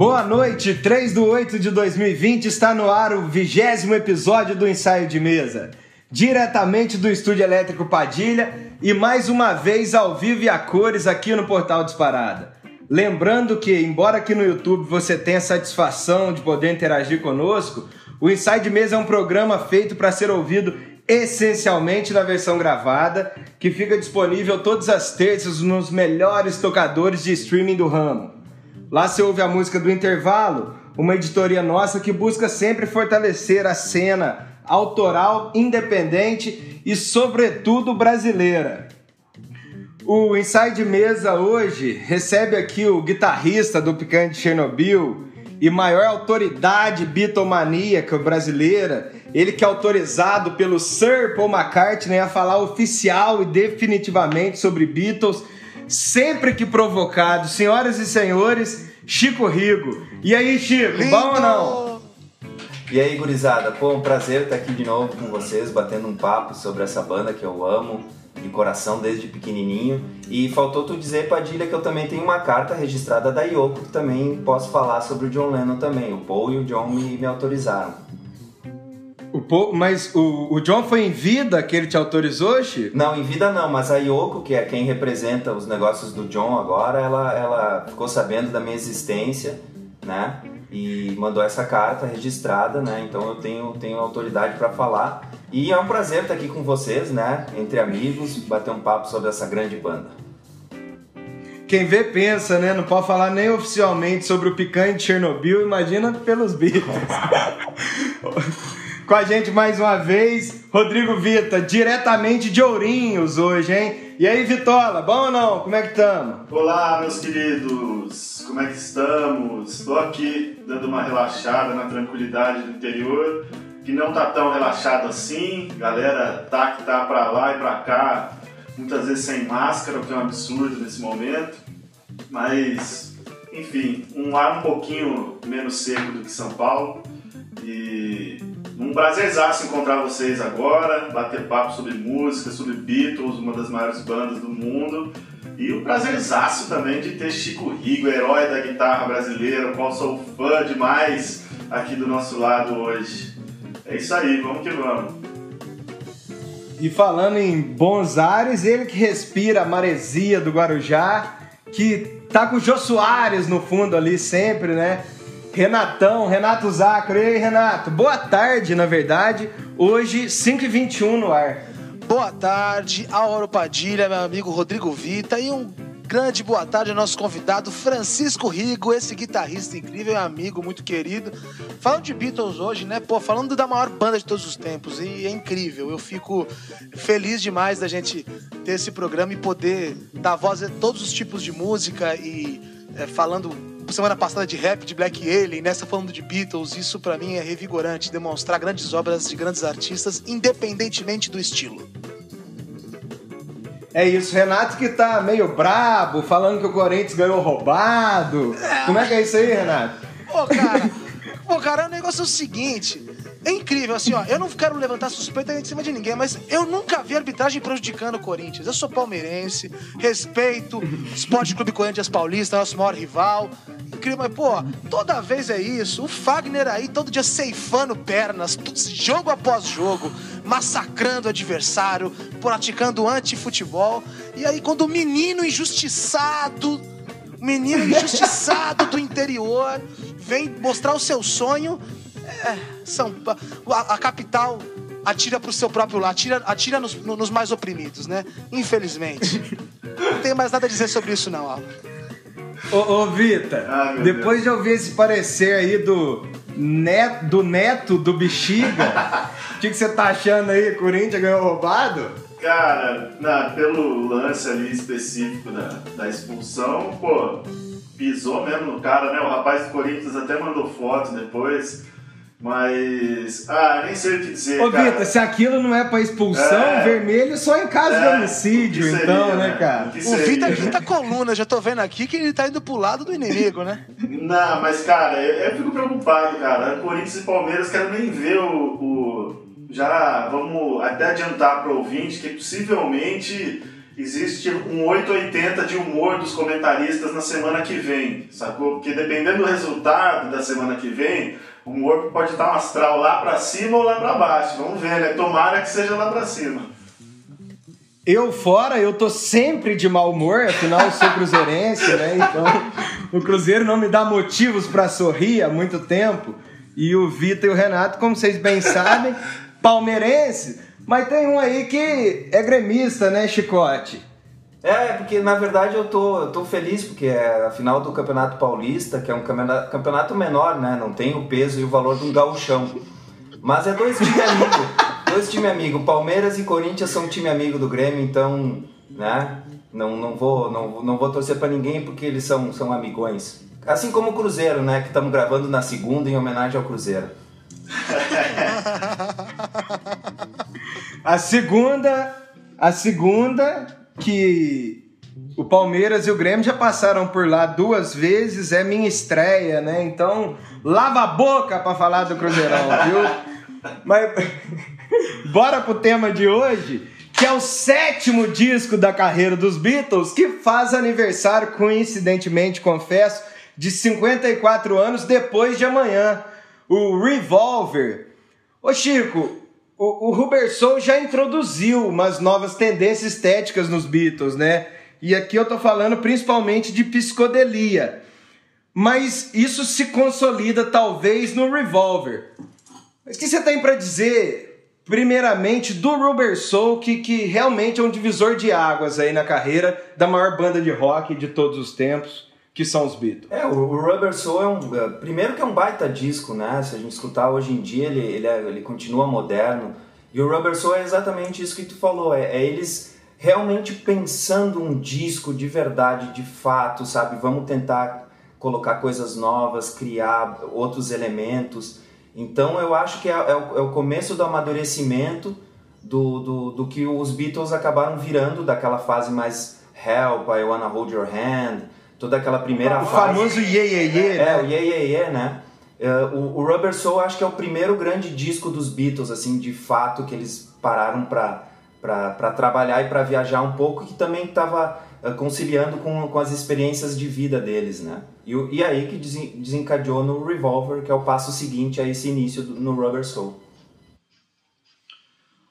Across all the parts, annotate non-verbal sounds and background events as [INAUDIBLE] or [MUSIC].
Boa noite, 3 do 8 de 2020 está no ar o vigésimo episódio do Ensaio de Mesa, diretamente do Estúdio Elétrico Padilha e mais uma vez ao vivo e a cores aqui no Portal Disparada. Lembrando que, embora aqui no YouTube você tenha a satisfação de poder interagir conosco, o Ensaio de Mesa é um programa feito para ser ouvido essencialmente na versão gravada, que fica disponível todas as terças nos melhores tocadores de streaming do ramo. Lá você ouve a música do intervalo, uma editoria nossa que busca sempre fortalecer a cena autoral, independente e, sobretudo, brasileira. O Inside Mesa hoje recebe aqui o guitarrista do Picante Chernobyl e maior autoridade bitomaníaca brasileira, ele que é autorizado pelo Sir Paul McCartney a falar oficial e definitivamente sobre Beatles sempre que provocado. Senhoras e senhores, Chico Rigo. E aí, Chico, Lindo! bom ou não? E aí, gurizada? Pô, um prazer estar aqui de novo com vocês, batendo um papo sobre essa banda que eu amo de coração desde pequenininho. E faltou tu dizer, Padilha, que eu também tenho uma carta registrada da Yoko, que também posso falar sobre o John Lennon também. O Paul e o John me, me autorizaram. O Paul, mas o, o John foi em vida que ele te autorizou, Chico? Não, em vida não, mas a Yoko, que é quem representa os negócios do John agora, ela, ela ficou sabendo da minha existência, né? E mandou essa carta registrada, né? Então eu tenho, tenho autoridade para falar. E é um prazer estar aqui com vocês, né? Entre amigos, bater um papo sobre essa grande banda. Quem vê pensa, né? Não pode falar nem oficialmente sobre o picante Chernobyl, imagina pelos Beatles. [LAUGHS] Com a gente mais uma vez, Rodrigo Vita, diretamente de Ourinhos hoje, hein? E aí, Vitola, bom ou não? Como é que estamos? Olá, meus queridos, como é que estamos? Estou aqui dando uma relaxada na tranquilidade do interior, que não tá tão relaxado assim, galera tá que tá pra lá e pra cá, muitas vezes sem máscara, o que é um absurdo nesse momento, mas enfim, um ar um pouquinho menos seco do que São Paulo e um prazerzaço encontrar vocês agora, bater papo sobre música, sobre Beatles, uma das maiores bandas do mundo. E o um prazerzaço também de ter Chico Rigo, herói da guitarra brasileira, o qual sou fã demais aqui do nosso lado hoje. É isso aí, vamos que vamos. E falando em bons ares, ele que respira a maresia do Guarujá, que tá com o Jô Soares no fundo ali sempre, né? Renatão, Renato Zacro. E aí, Renato? Boa tarde, na verdade. Hoje, 5h21 no ar. Boa tarde, Auro Padilha, meu amigo Rodrigo Vita e um grande boa tarde ao nosso convidado Francisco Rigo, esse guitarrista incrível, amigo muito querido. Falando de Beatles hoje, né? Pô, falando da maior banda de todos os tempos e é incrível. Eu fico feliz demais da gente ter esse programa e poder dar voz a todos os tipos de música e é, falando semana passada de rap, de Black Alien, nessa falando de Beatles, isso para mim é revigorante, demonstrar grandes obras de grandes artistas, independentemente do estilo. É isso, Renato que tá meio brabo, falando que o Corinthians ganhou roubado. É. Como é que é isso aí, Renato? Pô, cara, pô, cara, o negócio é o seguinte. É incrível, assim, ó. Eu não quero levantar suspeita em cima de ninguém, mas eu nunca vi arbitragem prejudicando o Corinthians. Eu sou palmeirense, respeito Esporte Clube Corinthians Paulista, nosso maior rival. Incrível, mas, pô, toda vez é isso. O Fagner aí, todo dia ceifando pernas, jogo após jogo, massacrando o adversário, praticando anti-futebol. E aí, quando o menino injustiçado, menino injustiçado do interior, vem mostrar o seu sonho é, São a, a capital atira pro seu próprio lado, atira, atira nos, nos mais oprimidos, né? Infelizmente. não tenho mais nada a dizer sobre isso, não, Alan. Ô, ô Vita, ah, depois Deus. de ouvir esse parecer aí do neto do, neto do Bexiga, [LAUGHS] o que, que você tá achando aí? Corinthians ganhou roubado? Cara, na, pelo lance ali específico da, da expulsão, pô, pisou mesmo no cara, né? O rapaz do Corinthians até mandou foto depois. Mas. Ah, nem sei o que dizer. Ô, Vitor, se aquilo não é pra expulsão, é... vermelho só em caso é... de homicídio, seria, então, né, né cara? O, o Vitor é quinta coluna, já tô vendo aqui que ele tá indo pro lado do inimigo, né? [LAUGHS] Não, mas, cara, eu, eu fico preocupado, cara. Corinthians e Palmeiras, quero nem ver o, o. Já vamos até adiantar pro ouvinte que possivelmente existe um 880 de humor dos comentaristas na semana que vem, sacou? Porque dependendo do resultado da semana que vem, o humor pode estar um astral lá pra cima ou lá pra baixo. Vamos ver, né? Tomara que seja lá pra cima. Eu fora, eu tô sempre de mau humor, afinal eu sou cruzeirense, né? Então o Cruzeiro não me dá motivos para sorrir há muito tempo. E o Vitor e o Renato, como vocês bem sabem, palmeirense. Mas tem um aí que é gremista, né, Chicote? É, porque na verdade eu tô, eu tô feliz porque é a final do Campeonato Paulista, que é um campeonato, menor, né? Não tem o peso e o valor de um gauchão. Mas é dois times amigos. dois times amigos. Palmeiras e Corinthians são time amigo do Grêmio, então, né? Não, não, vou, não, não vou torcer para ninguém porque eles são, são amigões. Assim como o Cruzeiro, né? Que estamos gravando na segunda em homenagem ao Cruzeiro. [LAUGHS] a segunda, a segunda que o Palmeiras e o Grêmio já passaram por lá duas vezes, é minha estreia, né? Então, lava a boca para falar do Cruzeirão, [LAUGHS] viu? Mas [LAUGHS] bora pro tema de hoje, que é o sétimo disco da carreira dos Beatles, que faz aniversário, coincidentemente, confesso, de 54 anos depois de amanhã. O Revolver. Ô Chico, o, o já introduziu umas novas tendências estéticas nos Beatles, né? E aqui eu tô falando principalmente de psicodelia. Mas isso se consolida talvez no Revolver. Mas o que você tem para dizer, primeiramente, do Rubber Soul, que, que realmente é um divisor de águas aí na carreira da maior banda de rock de todos os tempos? Que são os Beatles. É, o Rubber Soul é um. É, primeiro que é um baita disco, né? Se a gente escutar hoje em dia, ele, ele, é, ele continua moderno. E o Rubber Soul é exatamente isso que tu falou. É, é, eles realmente pensando um disco de verdade, de fato, sabe? Vamos tentar colocar coisas novas, criar outros elementos. Então eu acho que é, é, o, é o, começo do amadurecimento do, do, do que os Beatles acabaram virando daquela fase mais Help, I Wanna Hold Your Hand toda aquela primeira o fase. O famoso Ye Ye Ye, É, né? o Ye Ye Ye, né? Uh, o, o, Rubber Soul acho que é o primeiro grande disco dos Beatles, assim, de fato, que eles pararam para para trabalhar e para viajar um pouco, que também estava uh, conciliando com, com as experiências de vida deles, né? E, e aí que desencadeou no Revolver, que é o passo seguinte a esse início do, no Rubber Soul.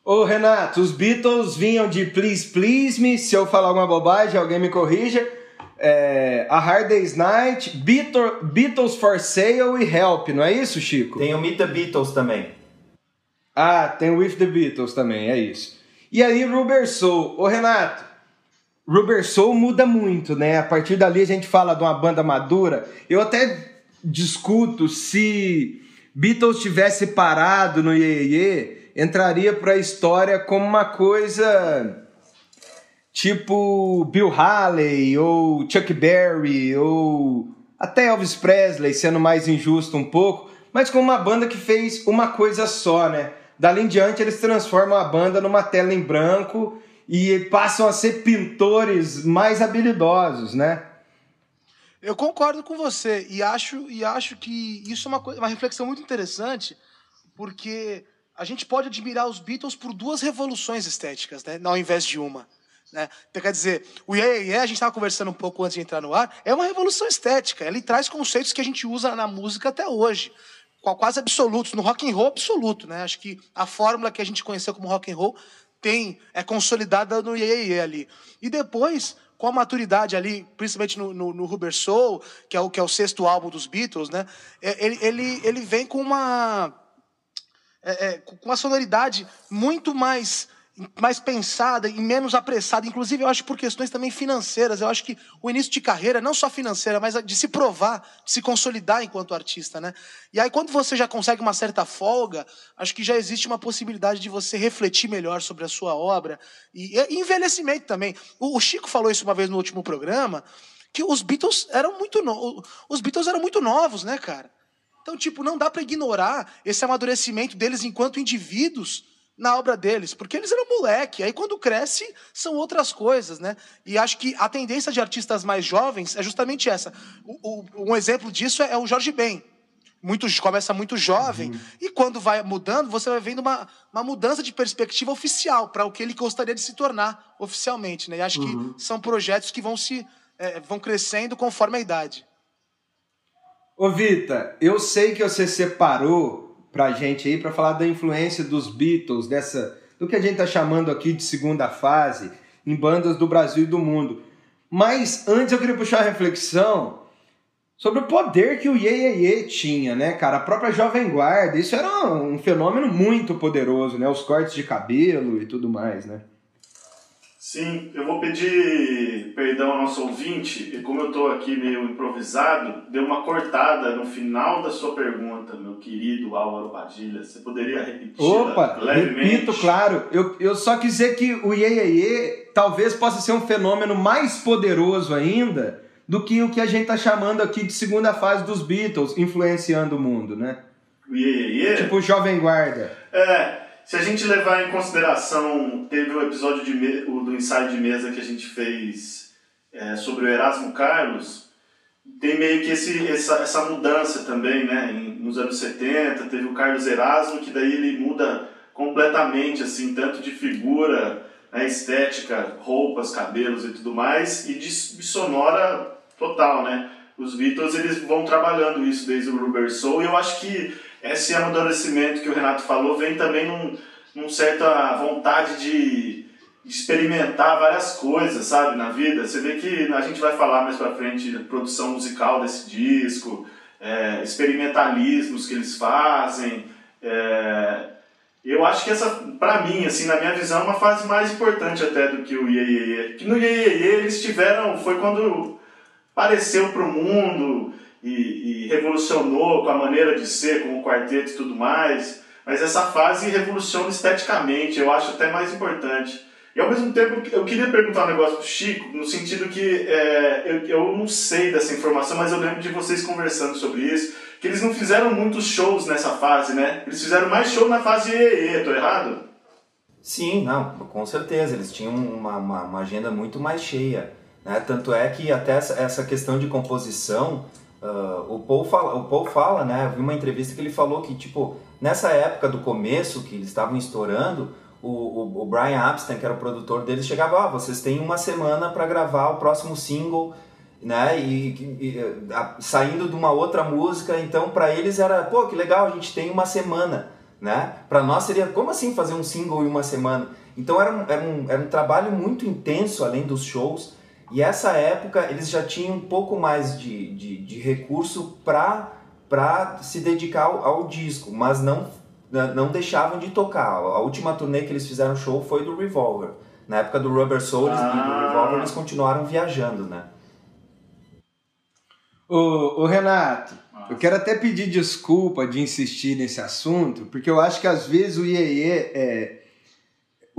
Ô Renato, os Beatles vinham de Please Please Me, se eu falar alguma bobagem, alguém me corrija é, A Hard Day's Night, Beatles, Beatles for Sale e Help, não é isso, Chico? Tem o Meet the Beatles também. Ah, tem o With the Beatles também, é isso. E aí, Rubber Soul. Ô, Renato, Rubber Soul muda muito, né? A partir dali a gente fala de uma banda madura. Eu até discuto se Beatles tivesse parado no Ye, Ye entraria para a história como uma coisa tipo Bill Haley ou Chuck Berry ou até Elvis Presley, sendo mais injusto um pouco, mas com uma banda que fez uma coisa só, né? Dali em diante eles transformam a banda numa tela em branco e passam a ser pintores mais habilidosos, né? Eu concordo com você e acho, e acho que isso é uma, uma reflexão muito interessante, porque a gente pode admirar os Beatles por duas revoluções estéticas, né, ao invés de uma. Né? Então, quer dizer, o yeah a gente estava conversando um pouco antes de entrar no ar, é uma revolução estética. Ele traz conceitos que a gente usa na música até hoje, quase absolutos, no rock and roll absoluto. Né? Acho que a fórmula que a gente conheceu como rock and roll tem é consolidada no yeah ali. E depois, com a maturidade ali, principalmente no, no, no Rubber Soul, que é, o, que é o sexto álbum dos Beatles, né? É, ele, ele, ele vem com uma, é, é, com uma sonoridade muito mais mais pensada e menos apressada, inclusive eu acho por questões também financeiras. Eu acho que o início de carreira, não só financeira, mas de se provar, de se consolidar enquanto artista, né? E aí quando você já consegue uma certa folga, acho que já existe uma possibilidade de você refletir melhor sobre a sua obra e, e envelhecimento também. O, o Chico falou isso uma vez no último programa, que os Beatles eram muito no... os Beatles eram muito novos, né, cara? Então, tipo, não dá para ignorar esse amadurecimento deles enquanto indivíduos na obra deles, porque eles eram moleque. Aí quando cresce, são outras coisas, né? E acho que a tendência de artistas mais jovens é justamente essa. O, o, um exemplo disso é, o Jorge Ben. muito, começa muito jovem, Uhum. e quando vai mudando, você vai vendo uma, uma mudança de perspectiva oficial para o que ele gostaria de se tornar oficialmente. Né? E acho Uhum. que são projetos que vão se eh, vão crescendo conforme a idade. Ô Vita, eu sei que você separou pra gente aí pra falar da influência dos Beatles, dessa do que a gente tá chamando aqui de segunda fase em bandas do Brasil e do mundo. Mas antes eu queria puxar a reflexão sobre o poder que o Ye Ye Ye tinha, né, cara? A própria Jovem Guarda, isso era um fenômeno muito poderoso, né? Os cortes de cabelo e tudo mais, né? Sim, eu vou pedir perdão ao nosso ouvinte, e como eu estou aqui meio improvisado, deu uma cortada no final da sua pergunta, meu querido Álvaro Padilha. Você poderia repetir Opa, levemente? repito, claro. Eu, eu só quis dizer que o Ye talvez possa ser um fenômeno mais poderoso ainda do que o que a gente tá chamando aqui de segunda fase dos Beatles, influenciando o mundo, né? O Iê, Iê, Iê? Tipo o Jovem Guarda. É, se a gente levar em consideração, teve o episódio de me- do ensaio de mesa que a gente fez é, sobre o Erasmo Carlos, tem meio que esse, essa, essa mudança também, né? Em- nos anos 70, teve o Carlos Erasmo, que daí ele muda completamente, assim, tanto de figura, né, estética, roupas, cabelos e tudo mais, e de, de sonora total, né? Os Beatles, eles vão trabalhando isso desde o Rubber Soul, e eu acho que esse amadurecimento que o Renato falou vem também num, num certa vontade de, experimentar várias coisas, sabe, na vida. Você vê que a gente vai falar mais pra frente da produção musical desse disco, é, experimentalismos que eles fazem. é, eu acho que essa, pra mim, assim, na minha visão, é uma fase mais importante até do que o Iê. Que no Iê eles tiveram, foi quando apareceu pro mundo e, e revolucionou com a maneira de ser, com o quarteto e tudo mais. Mas essa fase revoluciona esteticamente, eu acho até mais importante. E ao mesmo tempo, eu queria perguntar um negócio pro Chico, no sentido que é, eu, eu não sei dessa informação, mas eu lembro de vocês conversando sobre isso, que eles não fizeram muitos shows nessa fase, né? Eles fizeram mais show na fase EE, tô errado? Sim, não, com certeza. Eles tinham uma, uma, uma agenda muito mais cheia. Né? Tanto é que até essa, essa questão de composição, ah, o, Paul fala, o Paul fala, né? Eu vi uma entrevista que ele falou que, tipo, nessa época do começo, que eles estavam estourando, o, o, o Brian Epstein, que era o produtor deles, chegava, ó, vocês têm uma semana para gravar o próximo single, né? E, e- a- saindo de uma outra música, então para eles era, pô, que legal, a gente tem uma semana, né? Para nós seria, como assim fazer um single em uma semana? Então era um, era um, era um trabalho muito intenso além dos shows. E essa época eles já tinham um pouco mais de, de, de recurso para se dedicar ao, ao disco, mas não, não deixavam de tocar. A última turnê que eles fizeram show foi do Revolver. Na época do Rubber Soul eles- e do Ah. Revolver eles continuaram viajando, né? Ô, ô, Renato, eu quero até pedir desculpa de insistir nesse assunto, porque eu acho que às vezes o Iê é.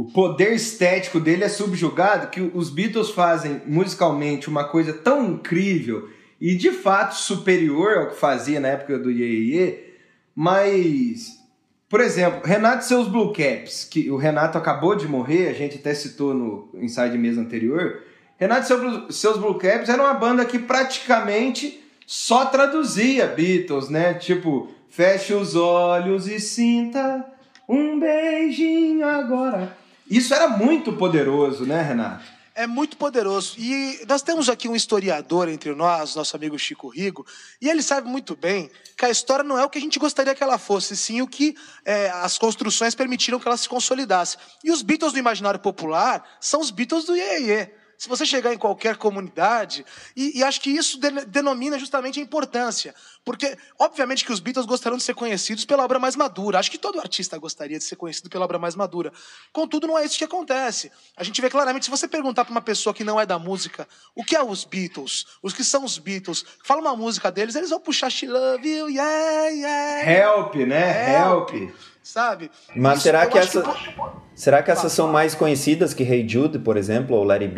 O poder estético dele é subjugado, que os Beatles fazem musicalmente uma coisa tão incrível e de fato superior ao que fazia na época do Iê mas. Por exemplo, Renato e seus Blue Caps, que o Renato acabou de morrer, a gente até citou no ensaio de anterior. Renato e seus Blue Caps era uma banda que praticamente só traduzia Beatles, né? Tipo, feche os olhos e sinta um beijinho agora. Isso era muito poderoso, né, Renato? É muito poderoso. E nós temos aqui um historiador entre nós, nosso amigo Chico Rigo, e ele sabe muito bem que a história não é o que a gente gostaria que ela fosse, sim o que é, as construções permitiram que ela se consolidasse. E os Beatles do imaginário popular são os Beatles do Iê Iê. Se você chegar em qualquer comunidade, e, e acho que isso de- denomina justamente a importância. Porque, obviamente, que os Beatles gostariam de ser conhecidos pela obra mais madura. Acho que todo artista gostaria de ser conhecido pela obra mais madura. Contudo, não é isso que acontece. A gente vê claramente, se você perguntar para uma pessoa que não é da música, o que é os Beatles? Os que são os Beatles? Fala uma música deles, eles vão puxar She Love You, yeah, yeah. Help, né? Help. Help. Sabe? Mas Isso, será que essa- Será que essas são mais conhecidas que Hey Jude, por exemplo, ou Let It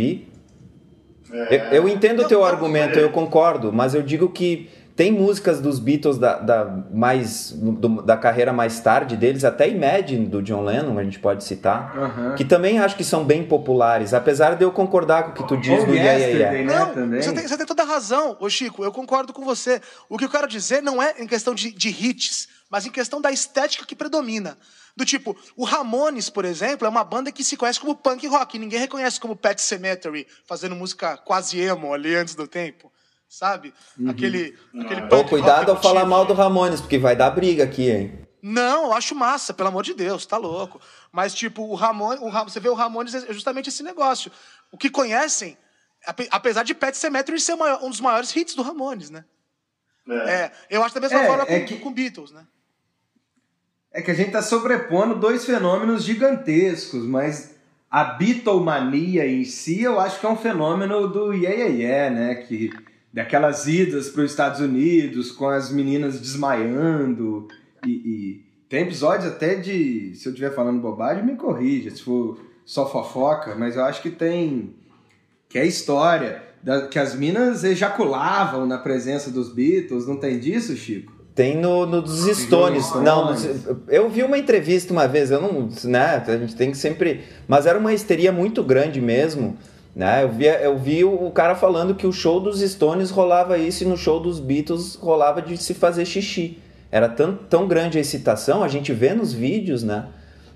Be? Eu, eu entendo o teu argumento, é. eu concordo, mas eu digo que tem músicas dos Beatles da, da mais do, da carreira mais tarde deles, até Imagine do John Lennon, a gente pode citar, Aham. que também acho que são bem populares, apesar de eu concordar com o que tu diz do Yeah, Yeah, Yeah. né, Não, você tem, você tem toda a razão, ô Chico, eu concordo com você. O que eu quero dizer não é em questão de, de hits, mas em questão da estética que predomina. Do tipo, o Ramones, por exemplo, é uma banda que se conhece como punk rock. Ninguém reconhece como Pet Cemetery, fazendo música quase emo ali antes do tempo. Sabe? Aquele, aquele Ah. Punk cuidado rock ao falar mal do Ramones, porque vai dar briga aqui, hein? Não, eu acho massa, pelo amor de Deus, tá louco. Mas, tipo, o Ramon, o Ra- você vê o Ramones é justamente esse negócio. O que conhecem, ape- apesar de Pet Cemetery ser um dos maiores hits do Ramones, né? É. É, eu acho da mesma É, forma é com, que- com Beatles, né? É que a gente tá sobrepondo dois fenômenos gigantescos, mas a Beatlemania em si eu acho que é um fenômeno do yeah, yeah, yeah né? Que, daquelas idas para os Estados Unidos com as meninas desmaiando e, e tem episódios até de, se eu estiver falando bobagem, me corrija, se for só fofoca, mas eu acho que tem que é história da- que as minas ejaculavam na presença dos Beatles, não tem disso, Chico? Tem no, no dos Stones. Não, eu vi uma entrevista uma vez, eu não, né, a gente tem que sempre, mas era uma histeria muito grande mesmo, né? Eu vi, eu vi o, cara falando que o show dos Stones rolava isso e no show dos Beatles rolava de se fazer xixi. Era tão, tão grande a excitação, a gente vê nos vídeos, né?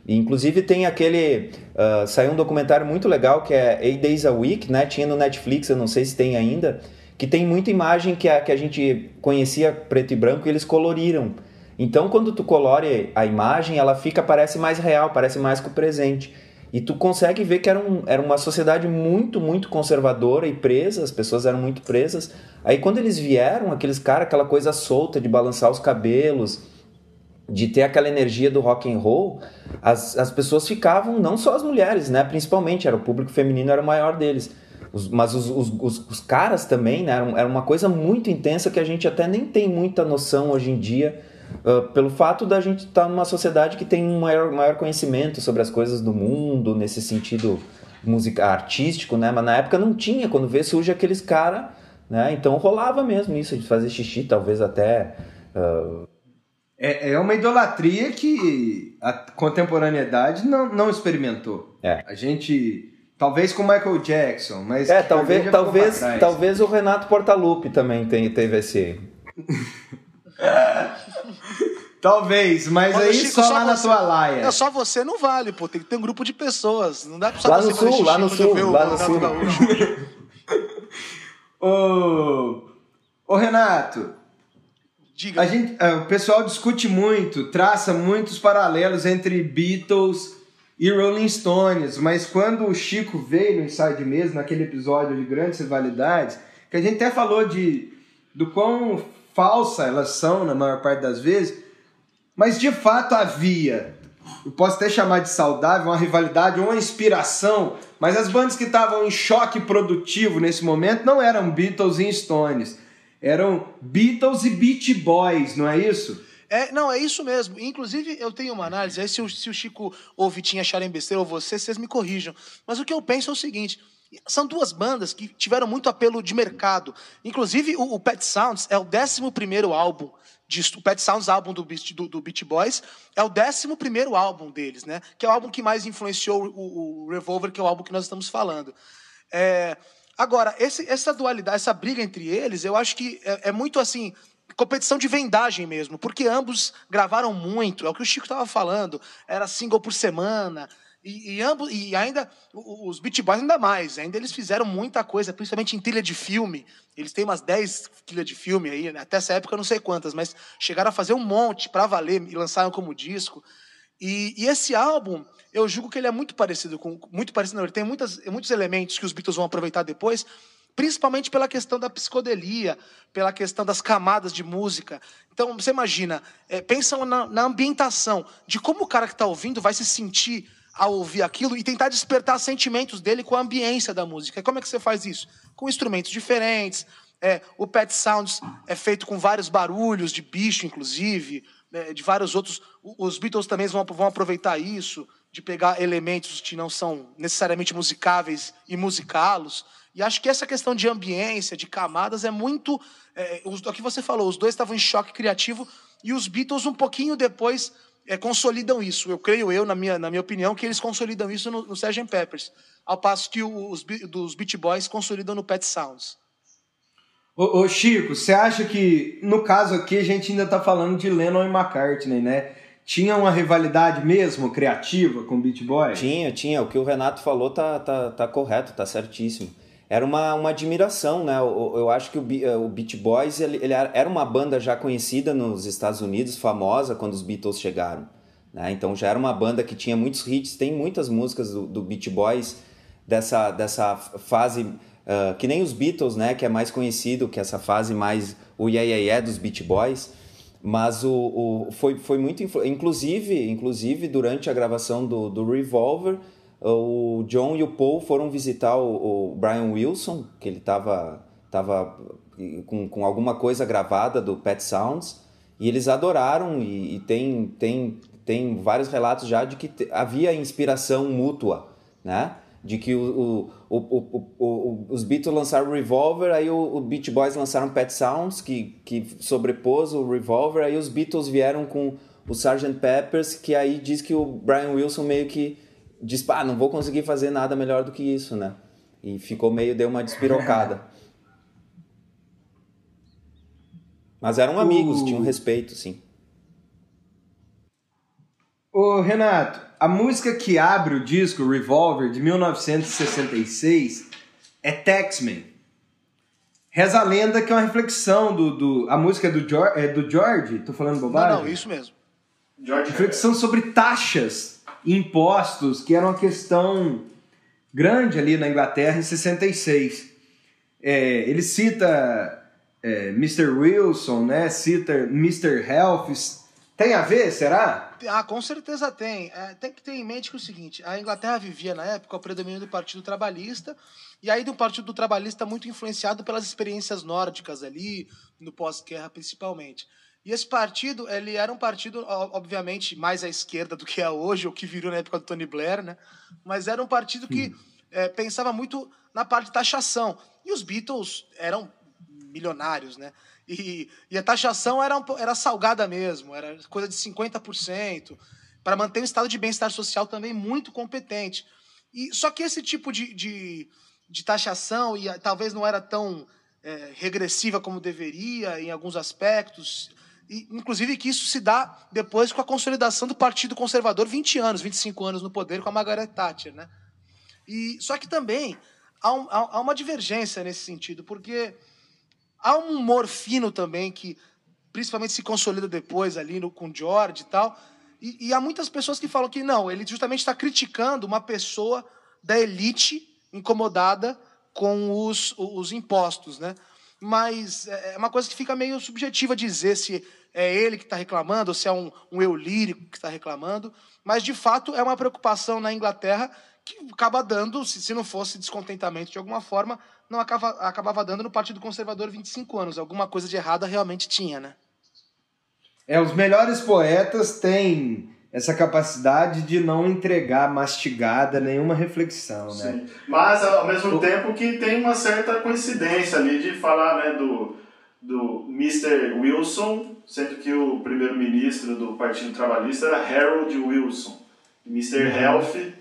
E, inclusive tem aquele. ah, saiu um documentário muito legal que é Eight Days a Week, né? Tinha no Netflix, eu não sei se tem ainda. Que tem muita imagem que a, que a gente conhecia preto e branco e eles coloriram. Então quando tu colore a imagem, ela fica, parece mais real, parece mais com o presente. E tu consegue ver que era, um, era uma sociedade muito, muito conservadora e presa, as pessoas eram muito presas. Aí quando eles vieram, aqueles caras, aquela coisa solta de balançar os cabelos, de ter aquela energia do rock and roll, as, as pessoas ficavam, não só as mulheres, né? Principalmente, era o público feminino era o maior deles. Os- mas os, os, os, caras também, né? Era, era uma coisa muito intensa que a gente até nem tem muita noção hoje em dia, ah, pelo fato da gente estar numa sociedade que tem um maior, maior conhecimento sobre as coisas do mundo, nesse sentido música artístico, né? Mas na época não tinha, quando vê surge aqueles caras, né? Então rolava mesmo isso, de fazer xixi, talvez até. ah, É, é uma idolatria que a contemporaneidade não, não experimentou. É. A gente. Talvez com Michael Jackson, mas. É, talvez, talvez, talvez o Renato Portaluppi também tenha, teve esse. [LAUGHS] Talvez, mas Mas, aí Chico, só, só lá na você- tua laia. Não, só você não vale, pô. Tem que ter um grupo de pessoas. Não dá pra só Lá você no sul, lá no sul, lá no Renato sul. Ô, ô Renato, Diga. a gente, é, o pessoal discute muito, traça muitos paralelos entre Beatles e Rolling Stones, mas quando o Chico veio no ensaio de mesa, naquele episódio de grandes rivalidades, que a gente até falou de do quão falsa elas são na maior parte das vezes, mas de fato havia, eu posso até chamar de saudável, uma rivalidade, uma inspiração, mas as bandas que estavam em choque produtivo nesse momento não eram Beatles e Stones, eram Beatles e Beach Boys, não é isso? É, não, é isso mesmo. Inclusive, eu tenho uma análise, aí se o, se o Chico ou o Vitinho acharem besteira, ou você, vocês me corrijam. Mas o que eu penso é o seguinte: são duas bandas que tiveram muito apelo de mercado. Inclusive, o, o Pet Sounds é o 11 álbum. De, o Pet Sounds, álbum do, do, do Beach Boys, é o 11 álbum deles, né? Que é o álbum que mais influenciou o, o Revolver, que é o álbum que nós estamos falando. É, agora, esse- essa dualidade, essa briga entre eles, eu acho que é, é muito assim competição de vendagem mesmo, porque ambos gravaram muito, é o que o Chico estava falando, era single por semana. E, e ambos e ainda os Beat Boys ainda mais, ainda eles fizeram muita coisa, principalmente em trilha de filme. Eles têm umas 10 trilhas de filme aí, né? até essa época eu não sei quantas, mas chegaram a fazer um monte para valer e lançaram como disco. E, e esse álbum, eu julgo que ele é muito parecido com. Muito parecido, não, ele tem muitas, muitos elementos que os Beatles vão aproveitar depois, principalmente pela questão da psicodelia, pela questão das camadas de música. Então, você imagina, é, pensa na, na ambientação, de como o cara que está ouvindo vai se sentir ao ouvir aquilo e tentar despertar sentimentos dele com a ambiência da música. E como é que você faz isso? Com instrumentos diferentes. É, o Pet Sounds é feito com vários barulhos, de bicho, inclusive, né, de vários outros. Os Beatles também vão, vão aproveitar isso, de pegar elementos que não são necessariamente musicáveis e musicá-los. E acho que essa questão de ambiência, de camadas, é muito. É, o que você falou, os dois estavam em choque criativo e os Beatles, um pouquinho depois, é, consolidam isso. Eu creio, eu, na minha, na minha opinião, que eles consolidam isso no, no Sgt. Peppers, ao passo que os dos Beat Boys consolidam no Pet Sounds. Ô, ô, Chico, você acha que, no caso aqui, a gente ainda tá falando de Lennon e McCartney, né? Tinha uma rivalidade mesmo, criativa, com o Beat Boy? Tinha, tinha. O que o Renato falou tá, tá, tá correto, tá certíssimo. Era uma, uma admiração, né? Eu, eu acho que o, eh, o Beat Boys ele, ele era uma banda já conhecida nos Estados Unidos, famosa quando os Beatles chegaram. Né? Então já era uma banda que tinha muitos hits, tem muitas músicas do, do Beat Boys dessa, dessa fase uh, que nem os Beatles, né? Que é mais conhecido, que é essa fase mais o yeah, yeah, yeah dos Beat Boys. Mas o, o, foi, foi muito. Inclusive, inclusive, durante a gravação do, do Revolver, o John e o Paul foram visitar o, o Brian Wilson, que ele estava tava com, com alguma coisa gravada do Pet Sounds, e eles adoraram. E, e tem, tem, tem vários relatos já de que havia inspiração mútua, né? de que o, o, o, os Beatles lançaram Revolver, aí o, Beach Boys lançaram Pet Sounds, que, que sobrepôs o Revolver, aí os Beatles vieram com o Sgt. Peppers, que aí diz que o Brian Wilson meio que diz, ah, não vou conseguir fazer nada melhor do que isso, né? E ficou meio, deu uma despirocada. [LAUGHS] Mas eram amigos, tinham respeito, sim. Ô, Renato, a música que abre o disco, Revolver, de 1966, é Taxman. Reza a lenda que é uma reflexão do. do a música é do, George, é do George? Tô falando bobagem? Não, não, isso mesmo. George reflexão sobre taxas impostos, que era uma questão grande ali na Inglaterra em 66. É, ele cita é, Mr. Wilson, né? cita Mr. Health. Tem a ver, será? Ah, com certeza tem. É, tem que ter em mente que é o seguinte: a Inglaterra vivia na época o predomínio do Partido Trabalhista, e aí do Partido Trabalhista muito influenciado pelas experiências nórdicas ali, no pós-guerra principalmente. E esse partido, ele era um partido, obviamente, mais à esquerda do que é hoje, ou que virou na época do Tony Blair, né? Mas era um partido que é, pensava muito na parte de taxação. E os Beatles eram milionários, né? E, e a taxação era, um, era salgada mesmo, era coisa de 50%, para manter um estado de bem-estar social também muito competente. E Só que esse tipo de, de, de taxação, e talvez não era tão é, regressiva como deveria em alguns aspectos, inclusive que isso se dá depois com a consolidação do Partido Conservador, 20 anos, 25 anos no poder com a Margaret Thatcher. Né? E, só que também há, um, há uma divergência nesse sentido, porque Há um humor fino também que principalmente se consolida depois ali no, com George e tal. E, e há muitas pessoas que falam que não, ele justamente está criticando uma pessoa da elite incomodada com os, os impostos, né? Mas é, é uma coisa que fica meio subjetiva dizer se é ele que está reclamando ou se é um, um eu lírico que está reclamando. Mas, de fato, é uma preocupação na Inglaterra que acaba dando, se, se não fosse descontentamento de alguma forma, não acaba, acabava dando no Partido Conservador 25 anos. Alguma coisa de errada realmente tinha, né? É, os melhores poetas têm essa capacidade de não entregar mastigada nenhuma reflexão, né? Sim. Mas ao mesmo o... tempo que tem uma certa coincidência ali de falar, né, do do Mr. Wilson, sendo que o primeiro-ministro do Partido Trabalhista era Harold Wilson. E Mr. Uhum. Health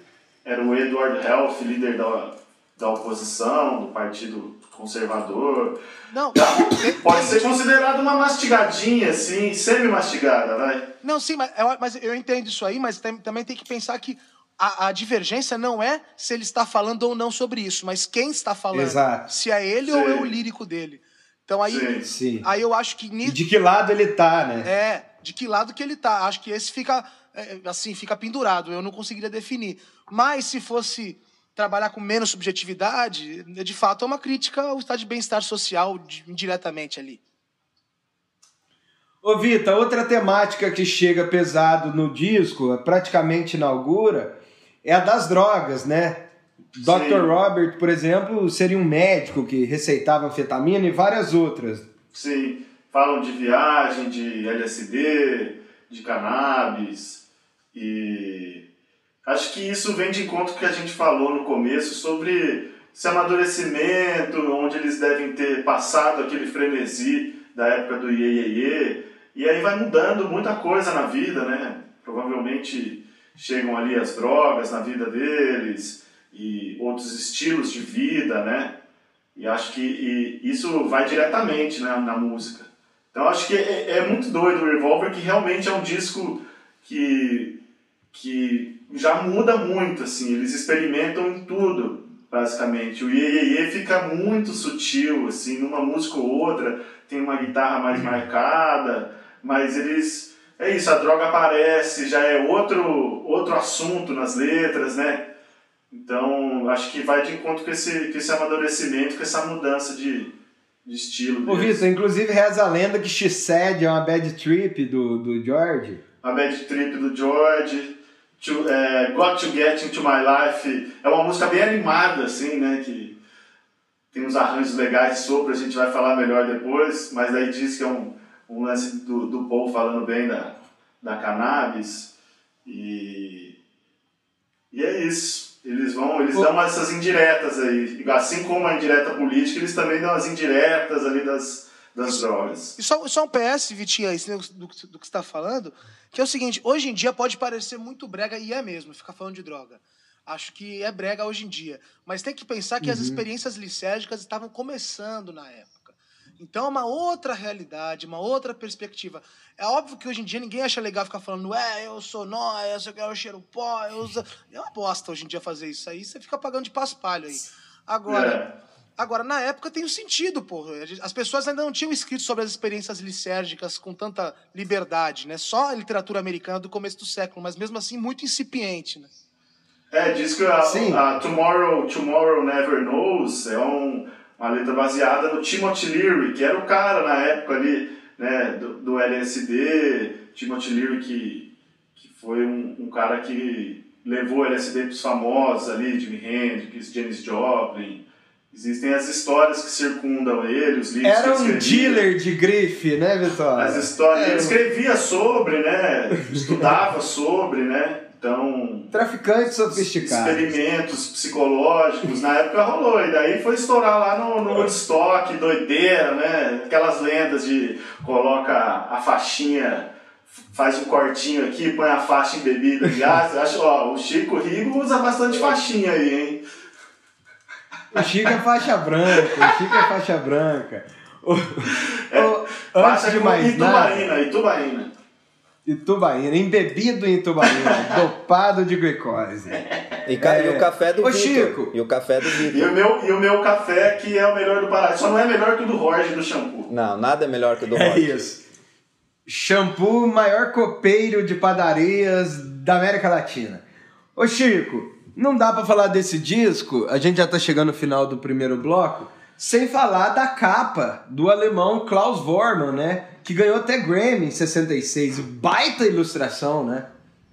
era o Edward Health, líder da da oposição, do Partido Conservador. Não, [COUGHS] pode ser considerado uma mastigadinha, assim, semi-mastigada, vai. Não, sim, mas eu, mas eu entendo isso aí, mas tem, também tem que pensar que a, a, divergência não é se ele está falando ou não sobre isso, mas quem está falando. Exato. Se é ele sim. ou é o lírico dele. Então aí, sim. aí eu acho que nisso. De que lado ele tá, né? É, de que lado que ele tá. Acho que esse fica é, assim, fica pendurado. Eu não conseguiria definir. Mas se fosse trabalhar com menos subjetividade, de fato é uma crítica ao estado de bem-estar social indiretamente ali. Ô Vita, outra temática que chega pesado no disco, praticamente inaugura, é a das drogas, né? Dr. Robert, por exemplo, seria um médico que receitava anfetamina e várias outras. Sim, falam de viagem, de LSD, de cannabis e Acho que isso vem de encontro que a gente falou no começo sobre esse amadurecimento, onde eles devem ter passado aquele frenesi da época do Iê, Iê, Iê. E aí vai mudando muita coisa na vida, né? Provavelmente chegam ali as drogas na vida deles e outros estilos de vida, né? E acho que e isso vai diretamente né, na música. Então acho que é, é, muito doido o Revolver, que realmente é um disco que, que já muda muito, assim, eles experimentam em tudo, basicamente. O Iê, fica muito sutil, assim, numa música ou outra tem uma guitarra mais marcada, mas eles... É isso, a droga aparece, já é outro, outro assunto nas letras, né? Então, acho que vai de encontro com esse, com esse amadurecimento, com essa mudança de, de estilo. Ô, Vitor, inclusive reza a lenda que Said é uma bad trip do, do George. Uma bad trip do George. To, é, Got to Get Into My Life. É uma música bem animada, assim, né? Que tem uns arranjos legais sobre, a gente vai falar melhor depois, mas daí diz que é um, um lance do, do Paul falando bem da, da cannabis. E, e é isso. Eles vão, eles dão essas indiretas aí. Assim como a indireta política, eles também dão as indiretas ali das, das drogas. E só, só um PS, Vitinho, aí, do, do, que você está falando, que é o seguinte, hoje em dia pode parecer muito brega, e é mesmo, ficar falando de droga. Acho que é brega hoje em dia. Mas tem que pensar que uhum. as experiências licérgicas estavam começando na época. Então é uma outra realidade, uma outra perspectiva. É óbvio que hoje em dia ninguém acha legal ficar falando, é, eu sou nóia, eu quero cheiro pó, eu uso... É uma bosta hoje em dia fazer isso aí, você fica pagando de paspalho aí. Agora, é. Agora na época tem um sentido, pô. As pessoas ainda não tinham escrito sobre as experiências licérgicas com tanta liberdade, né? Só a literatura americana do começo do século, mas mesmo assim muito incipiente, né? É, diz que a, a Tomorrow, Tomorrow Never Knows é um uma letra baseada no Timothy Leary, que era o cara na época ali, né, do, do LSD, Timothy Leary que, que foi um, um cara que levou o LSD para os famosos ali, Jimi Hendrix, Janis Joplin, Existem as histórias que circundam ele, os livros Era um dealer de grife, né, Vitor? As histórias. Ele escrevia sobre, né? estudava sobre, né? Então. Traficantes sofisticados. Experimentos psicológicos, na época rolou. E daí foi estourar lá no, no Woodstock, doideira, né? Aquelas lendas de coloca a faixinha, faz um cortinho aqui, põe a faixa em bebida de ácido. Acho, ó, o Chico Rigo usa bastante faixinha aí, hein? O Chico é faixa branca, o Chico é faixa branca. O, é, o, antes de mais Itubaína, nada, Itubaína. Itubaína, embebido em Itubaína, [LAUGHS] dopado de glicose. E, ca... é... e, o café do Ô. Chico. E o café do Vitor. E o, meu, e o meu café, que é o melhor do Pará. Só não é melhor que o do Jorge do shampoo. Não, nada é melhor que o do é Jorge. É isso. Shampoo, maior copeiro de padarias da América Latina. Ô Chico, não dá para falar desse disco, a gente já tá chegando no final do primeiro bloco, sem falar da capa do alemão Klaus Vormann, né? Que ganhou até Grammy em 66. Baita ilustração, né?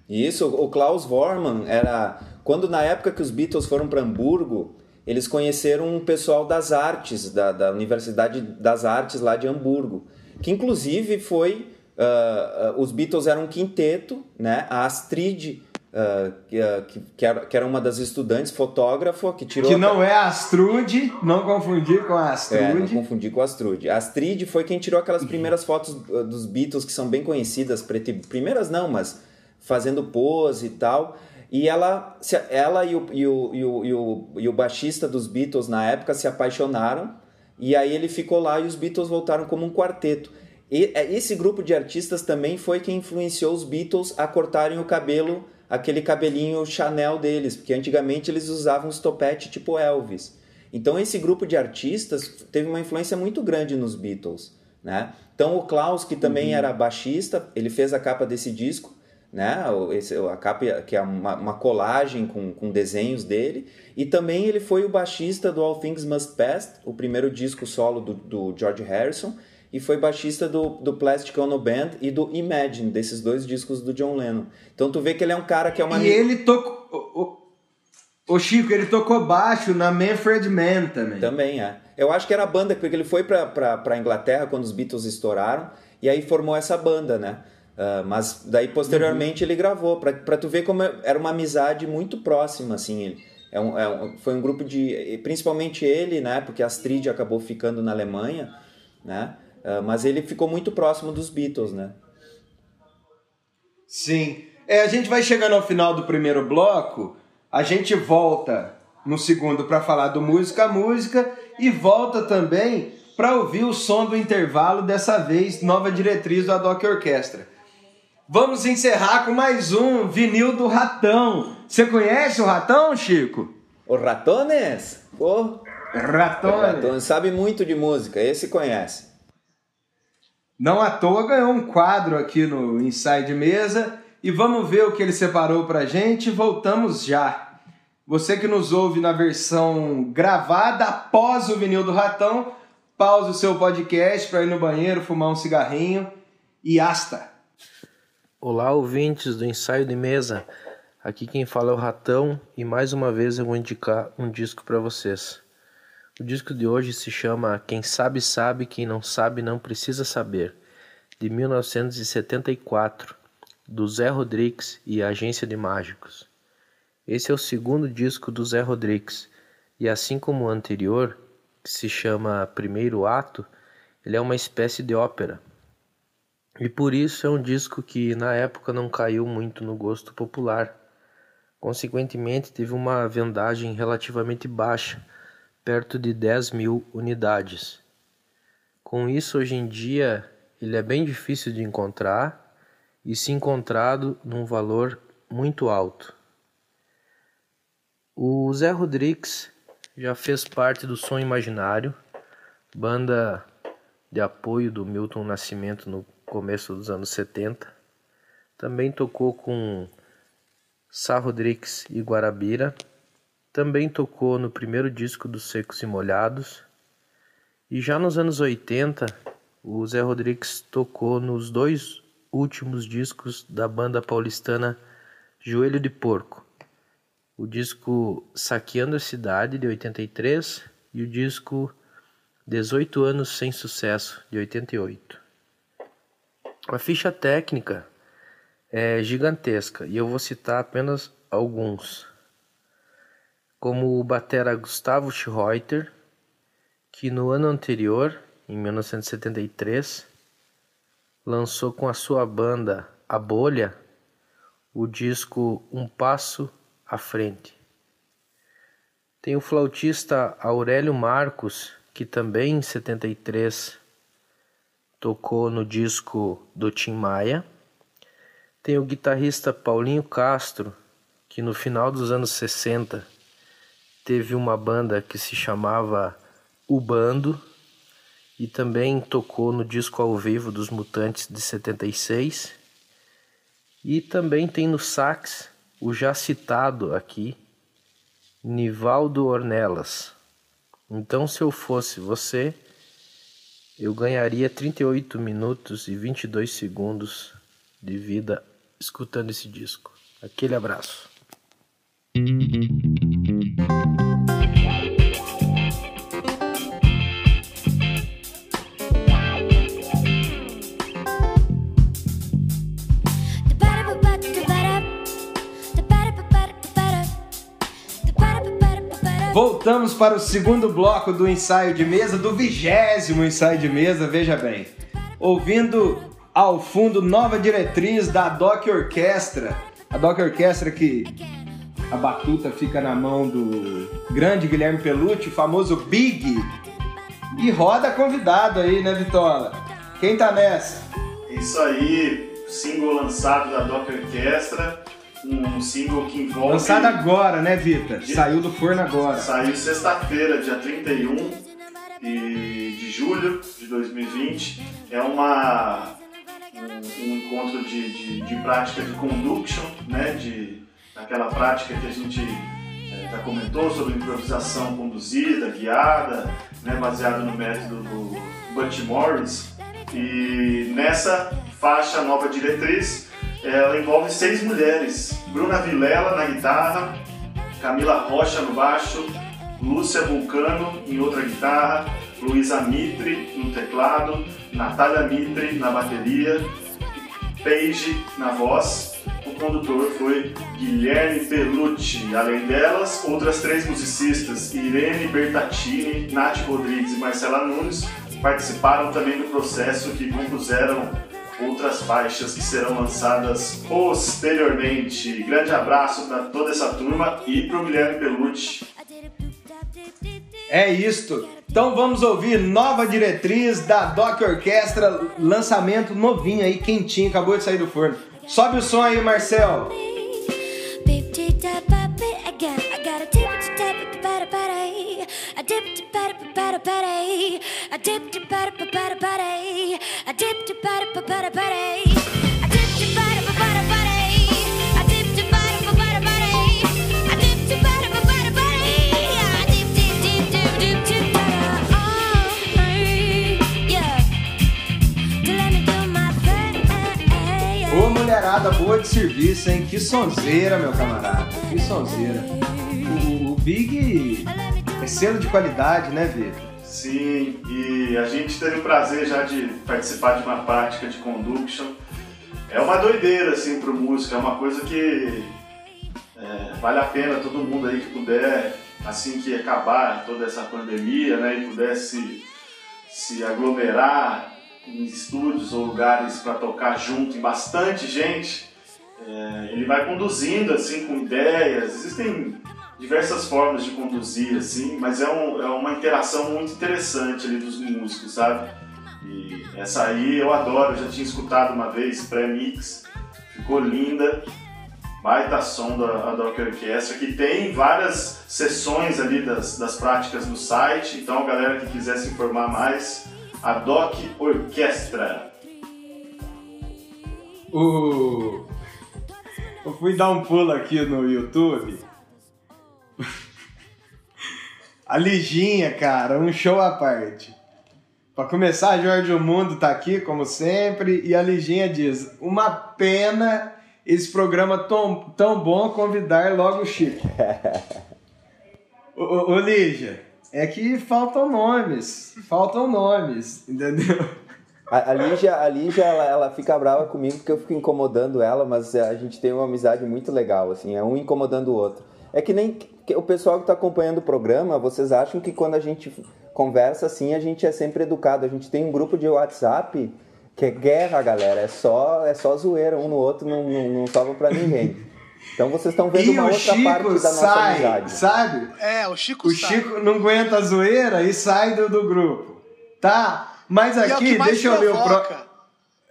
Isso, o Klaus Vormann era. Quando na época que os Beatles foram para Hamburgo, eles conheceram um pessoal das artes, da, da Universidade das Artes lá de Hamburgo, que inclusive foi. Uh, uh, os Beatles eram um quinteto, né? A Astrid Uh, que, uh, que, era, que, era, uma das estudantes, fotógrafo, que tirou. Que não é Astrude, não confundir com a Astrude. É, não confundir com a Astrude. A Astrid foi quem tirou aquelas primeiras fotos uh, dos Beatles que são bem conhecidas, primeiras não, mas fazendo pose e tal. E ela, ela e o, e, o, e, o, e, o, e o baixista dos Beatles na época se apaixonaram, e aí ele ficou lá e os Beatles voltaram como um quarteto. E é, esse grupo de artistas também foi quem influenciou os Beatles a cortarem o cabelo aquele cabelinho Chanel deles, porque antigamente eles usavam os topete tipo Elvis. Então esse grupo de artistas teve uma influência muito grande nos Beatles, né? Então o Klaus, que também uhum. era baixista, ele fez a capa desse disco, né? Esse, a capa que é uma, uma, colagem com, com desenhos dele, e também ele foi o baixista do All Things Must Pass, o primeiro disco solo do, do George Harrison, e foi baixista do, do Plastic Ono Band e do Imagine, desses dois discos do John Lennon. Então tu vê que ele é um cara que é uma... E ele tocou... O, Chico, ele tocou baixo na Manfred Mann também. Também, é. Eu acho que era a banda, porque ele foi pra, pra, pra Inglaterra quando os Beatles estouraram, e aí formou essa banda, né? Uh, mas daí posteriormente uhum. ele gravou, pra, pra tu ver como era uma amizade muito próxima, assim. Ele, é um, é um, foi um grupo de. Principalmente ele, né? Porque Astrid acabou ficando na Alemanha, né? Uh, mas ele ficou muito próximo dos Beatles, né? Sim. É, a gente vai chegando ao final do primeiro bloco, a gente volta no segundo para falar do música a música e volta também para ouvir o som do intervalo, dessa vez nova diretriz do Adoc Orquestra. Vamos encerrar com mais um vinil do Ratão. Você conhece o Ratão, Chico? O Ratones? Pô, Ratones. Ratones sabe muito de música, esse conhece. Não à toa ganhou um quadro aqui no Inside Mesa e vamos ver o que ele separou pra gente. Voltamos já. Você que nos ouve na versão gravada após o vinil do Ratão, pausa o seu podcast para ir no banheiro, fumar um cigarrinho e asta. Olá, ouvintes do Ensaio de Mesa. Aqui quem fala é o Ratão e mais uma vez eu vou indicar um disco para vocês. O disco de hoje se chama Quem Sabe Sabe, Quem Não Sabe Não Precisa Saber, de 1974, do Zé Rodrigues e a Agência de Mágicos. Esse é o segundo disco do Zé Rodrigues e assim como o anterior, que se chama Primeiro Ato, ele é uma espécie de ópera. E por isso é um disco que na época não caiu muito no gosto popular. Consequentemente, teve uma vendagem relativamente baixa perto de 10 mil unidades. Com isso, hoje em dia, ele é bem difícil de encontrar e, se encontrado, num valor muito alto. O Zé Rodrigues já fez parte do Som Imaginário, banda de apoio do Milton Nascimento no começo dos anos 70. Também tocou com Sá Rodrigues e Guarabira também tocou no primeiro disco dos Secos e Molhados. E já nos anos 80, o Zé Rodrigues tocou nos dois últimos discos da banda paulistana Joelho de Porco. O disco Saqueando a Cidade, de 83, e o disco 18 Anos Sem Sucesso, de 88. A ficha técnica é gigantesca e eu vou citar apenas alguns como o batera Gustavo Schreuter, que no ano anterior, em 1973, lançou com a sua banda A Bolha o disco Um Passo à Frente. Tem o flautista Aurélio Marcos, que também em 73 tocou no disco do Tim Maia. Tem o guitarrista Paulinho Castro, que no final dos anos 60 teve uma banda que se chamava O Bando e também tocou no disco ao vivo dos Mutantes de 76. E também tem no sax o já citado aqui Nivaldo Ornelas. Então, se eu fosse você, eu ganharia 38 minutos e 22 segundos de vida escutando esse disco. Aquele abraço. Voltamos para o segundo bloco do ensaio de mesa, do vigésimo ensaio de mesa, veja bem. Ouvindo ao fundo nova diretriz da Doc Orquestra. A Doc Orquestra que a batuta fica na mão do grande Guilherme Pelucci, o famoso Big. E roda convidado aí, né, Vitola? Quem tá nessa? Isso aí, single lançado da Doc Orquestra um single que envolve. Lançado agora, né, Vita? De... Saiu do forno agora. Saiu sexta-feira, dia 31 de, de julho de 2020. É uma, um, um encontro de, de, de, prática de conduction, né? De, aquela prática que a gente é, já comentou sobre improvisação conduzida, guiada, né, baseada no método do Butch Morris. E nessa faixa nova diretriz, ela envolve seis mulheres: Bruna Vilela na guitarra, Camila Rocha no baixo, Lúcia Vulcano em outra guitarra, Luísa Mitre no teclado, Natália Mitre na bateria, Paige na voz, o condutor foi Guilherme Pelucci. Além delas, outras três musicistas, Irene Bertatini, Nath Rodrigues e Marcela Nunes, participaram também do processo que compuseram outras faixas que serão lançadas posteriormente. Grande abraço para toda essa turma e para o Guilherme Pelucci. É isto. Então vamos ouvir nova diretriz da Doc Orquestra, lançamento novinho aí, quentinho, acabou de sair do forno. Sobe o som aí, Marcel. Ô mulherada boa de serviço, hein? Que sonzeira, meu camarada. Que sonzeira. O, o Big é selo de qualidade, né, Vitor? Sim, e a gente teve o prazer já de participar de uma prática de conduction. É uma doideira, assim, pro músico, é uma coisa que é, vale a pena todo mundo aí que puder, assim que acabar toda essa pandemia, né, e pudesse se aglomerar em estúdios ou lugares para tocar junto em bastante gente, é, ele vai conduzindo assim com ideias. Existem diversas formas de conduzir assim, mas é, um, é uma interação muito interessante ali dos músicos, sabe? E essa aí eu adoro, eu já tinha escutado uma vez pré-mix, ficou linda. Baita som da, da Orquestra, que tem várias sessões ali das, das práticas no site, então a galera que quiser se informar mais, a Doc Orquestra. O... Eu fui dar um pulo aqui no YouTube. [LAUGHS] A Liginha, cara, um show à parte. Para começar, Jorge O Mundo tá aqui, como sempre, e a Liginha diz: Uma pena esse programa tão, tão bom convidar logo o Chico. [LAUGHS] ô, ô, ô Lígia, é que faltam nomes, faltam nomes, entendeu? A, a Lígia, a Lígia ela, ela fica brava comigo porque eu fico incomodando ela, mas a gente tem uma amizade muito legal, assim, é um incomodando o outro. É que nem que o pessoal que está acompanhando o programa, vocês acham que quando a gente conversa assim, a gente é sempre educado. A gente tem um grupo de WhatsApp que é guerra, galera. É só, é só zoeira, um no outro, não, não, não salva pra ninguém. Então vocês estão vendo E uma outra Chico parte da nossa sai, amizade. sabe? É, o Chico O sabe. Chico não aguenta a zoeira e sai do, do grupo. Tá? Mas é aqui, mais deixa eu ler o pro...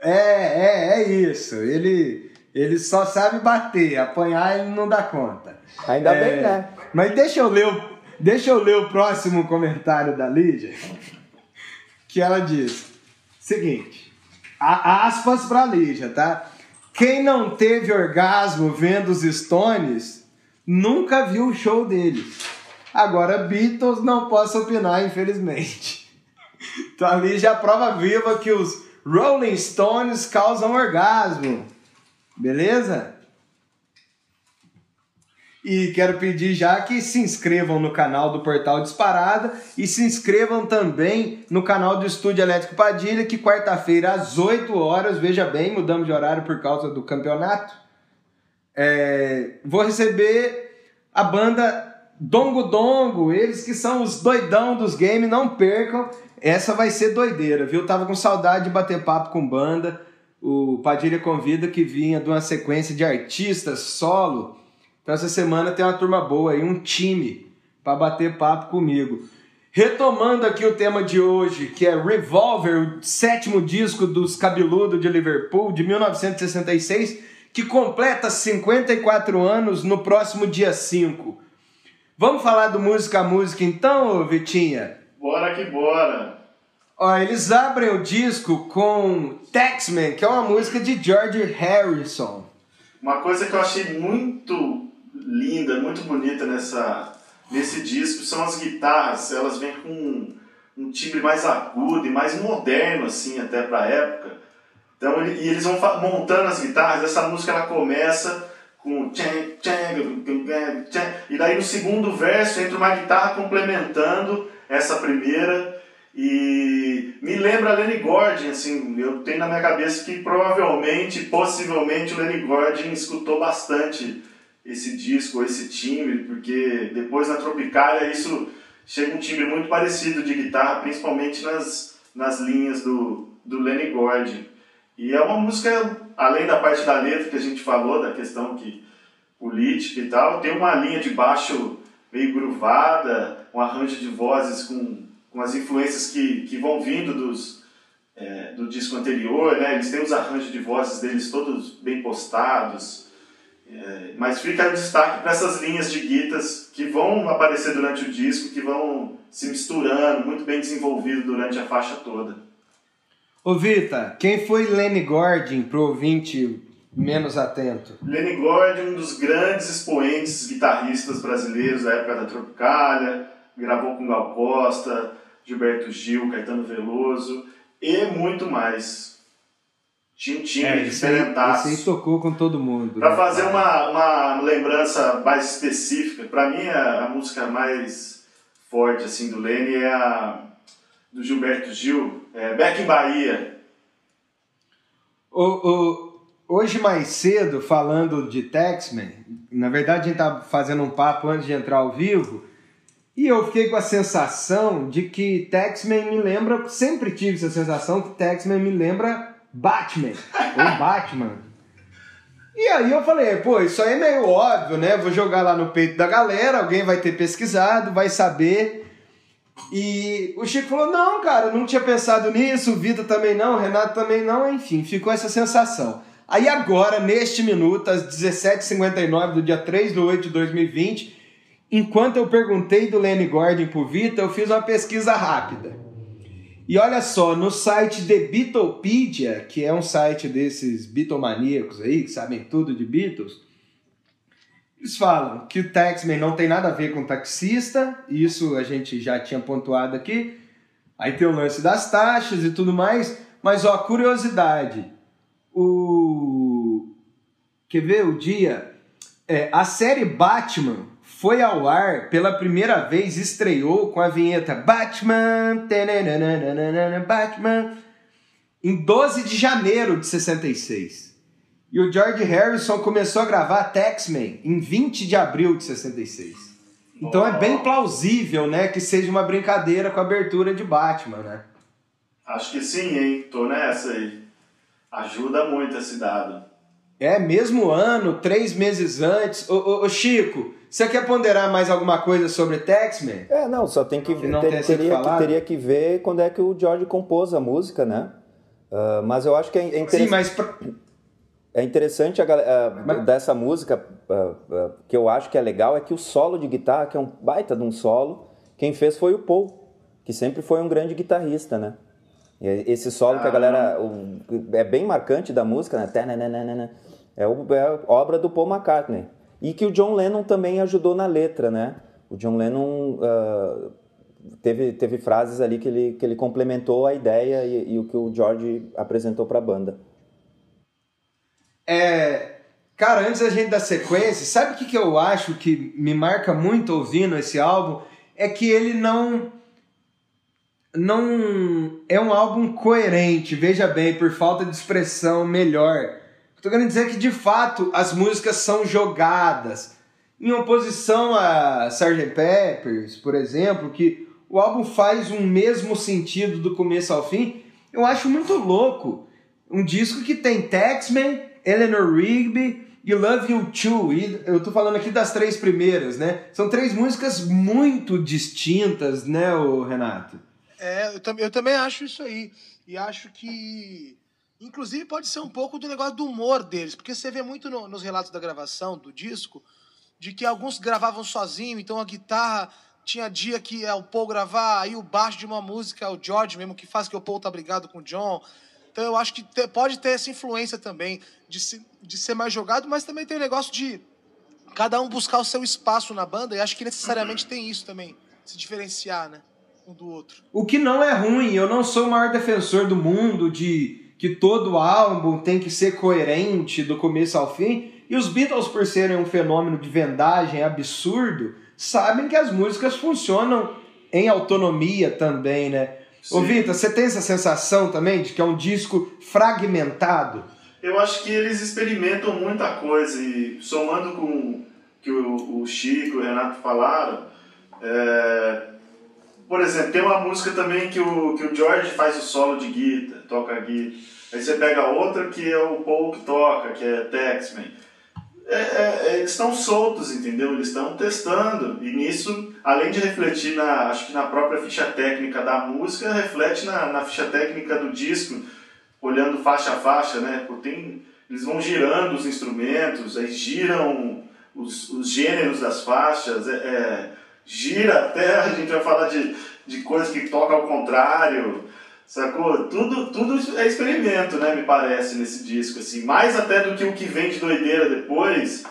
É, é, é isso. Ele, ele só sabe bater, apanhar ele não dá conta. Ainda É, bem, né? Mas deixa eu ler o, deixa eu ler o próximo comentário da Lídia, que ela diz: seguinte, a- aspas pra Lídia, tá? Quem não teve orgasmo vendo os Stones nunca viu o show deles. Agora, Beatles não posso opinar, infelizmente. [LAUGHS] Então a Lígia é a prova viva que os Rolling Stones causam orgasmo. Beleza? E quero pedir já que se inscrevam no canal do Portal Disparada e se inscrevam também no canal do Estúdio Elétrico Padilha, que quarta-feira às 8 horas, veja bem, mudamos de horário por causa do campeonato. É, vou receber a banda Dongo Dongo, eles que são os doidão dos games, não percam. Essa vai ser doideira, viu? Tava com saudade de bater papo com banda. O Padilha convida que vinha de uma sequência de artistas solo. Então essa semana tem uma turma boa aí, um time para bater papo comigo. Retomando aqui o tema de hoje, que é Revolver, o sétimo disco dos Cabeludo de Liverpool, de 1966, que completa 54 anos no próximo dia 5. Vamos falar do música a música então, Vitinha? Bora que bora! Ó, eles abrem o disco com Taxman, que é uma música de George Harrison. Uma coisa que eu achei muito linda, muito bonita nessa, nesse disco são as guitarras. Elas vêm com um, um timbre mais agudo e mais moderno, assim, até pra época. Então, e eles vão montando as guitarras. Essa música ela começa com tchan, tchan, e daí no segundo verso entra uma guitarra complementando essa primeira E me lembra Lenny Gordon, assim, eu tenho na minha cabeça que provavelmente, possivelmente, o Lenny Gordon escutou bastante esse disco, esse timbre, porque depois na Tropicália isso chega um timbre muito parecido de guitarra, principalmente nas, nas linhas do, do Lenny Gordon. E é uma música, além da parte da letra que a gente falou, da questão que política e tal, tem uma linha de baixo meio gruvada, um arranjo de vozes com, com as influências que, que vão vindo dos, é, do disco anterior, né? Eles têm os arranjos de vozes deles todos bem postados, é, mas fica o destaque para essas linhas de guitas que vão aparecer durante o disco, que vão se misturando, muito bem desenvolvido durante a faixa toda. Ô Vita, quem foi Lenny Gordon pro ouvinte menos atento? Lenny Gordon, um dos grandes expoentes guitarristas brasileiros da época da Tropicália, gravou com Gal Costa, Gilberto Gil, Caetano Veloso e muito mais. Tinha um time É, diferentaço. aí tocou com todo mundo. Para né? fazer uma, uma lembrança mais específica, para mim a, a música mais forte assim do Lenny é a do Gilberto Gil, é Back in Bahia. O, o- hoje mais cedo, falando de Taxman, na verdade a gente tá fazendo um papo antes de entrar ao vivo, e eu fiquei com a sensação de que Taxman me lembra, sempre tive essa sensação que Taxman me lembra Batman, ou Batman. E aí eu falei, pô, isso aí é meio óbvio, né? Vou jogar lá no peito da galera, alguém vai ter pesquisado, vai saber. E o Chico falou: não, cara, não tinha pensado nisso, o Vitor também não, o Renato também não, enfim, ficou essa sensação. Aí agora, neste minuto, às 17h59 do dia 3 de 8 de 2020, enquanto eu perguntei do Lenny Gordon pro Vitor, eu fiz uma pesquisa rápida. E olha só, no site The Beatlepedia, que é um site desses Beatlemaníacos aí, que sabem tudo de Beatles, eles falam que o taxman não tem nada a ver com taxista, isso a gente já tinha pontuado aqui. Aí tem o lance das taxas e tudo mais, mas ó, curiosidade. O quer ver o dia? É, a série Batman foi ao ar pela primeira vez, estreou com a vinheta Batman, Batman, em 12 de janeiro de 66. E o George Harrison começou a gravar Taxman em 20 de abril de 66. Então é bem plausível, né, que seja uma brincadeira com a abertura de Batman, né? Acho que sim, hein? Tô nessa aí. Ajuda muito esse dado. É, mesmo ano, três meses antes. Ô, ô, ô, Chico, você quer ponderar mais alguma coisa sobre Taxman? É, não, só tem que Que ver. ter- teria, que, teria que ver quando é que o George compôs a música, né? Ah, mas eu acho que é, é Sim, interessante. mas pra- É interessante a, a- Mas- dessa música, ah, ah, que eu acho que é legal, é que o solo de guitarra, que é um baita de um solo, quem fez foi o Paul, que sempre foi um grande guitarrista, né? E Esse solo que a galera. o- é bem marcante da música, né? É, é a obra do Paul McCartney. E que o John Lennon também ajudou na letra, né? O John Lennon ah, teve, teve frases ali que ele, que ele complementou a ideia e, e o que o George apresentou para a banda. É, cara, antes da gente dar sequência, sabe o que, que eu acho que me marca muito ouvindo esse álbum? É que ele não. Não é um álbum coerente, veja bem, por falta de expressão melhor. Estou querendo dizer que de fato as músicas são jogadas. Em oposição a Sgt. Peppers, por exemplo, que o álbum faz um mesmo sentido do começo ao fim, eu acho muito louco. Um disco que tem Taxman, Eleanor Rigby e Love You Too. E eu tô falando aqui das três primeiras, né? São três músicas muito distintas, né, ô Renato? É, eu, eu também acho isso aí. E acho que. Inclusive pode ser um pouco do negócio do humor deles, porque você vê muito no- nos relatos da gravação do disco de que alguns gravavam sozinho, então a guitarra tinha dia que é o Paul gravar, aí o baixo de uma música é o George mesmo que faz que o Paul tá brigado com o John. Então eu acho que te- pode ter essa influência também de, se- de ser mais jogado, mas também tem o negócio de cada um buscar o seu espaço na banda, e acho que necessariamente tem isso também, se diferenciar, né? Um do outro. O que não é ruim, eu não sou o maior defensor do mundo de que todo álbum tem que ser coerente do começo ao fim. E os Beatles, por serem um fenômeno de vendagem absurdo, sabem que as músicas funcionam em autonomia também, né? Ô Sim. Vitor, você tem essa sensação também de que é um disco fragmentado? Eu acho que eles experimentam muita coisa e somando com o que o, o Chico e o Renato falaram, é, por exemplo, tem uma música também que o, que o George faz o solo de guitarra, toca guitarra. Aí você pega outra que é o Paul que toca, que é Taxman. É, é, é, eles estão soltos, entendeu? Eles estão testando. E nisso, além de refletir na, acho que na própria ficha técnica da música, reflete na, na ficha técnica do disco, olhando faixa a faixa, né? Porque tem, eles vão girando os instrumentos, aí giram os, os gêneros das faixas, é, é, gira até, a gente vai falar de, de coisas que tocam ao contrário, sacou? Tudo, tudo é experimento, né, me parece, nesse disco, assim, mais até do que o que vem de doideira depois,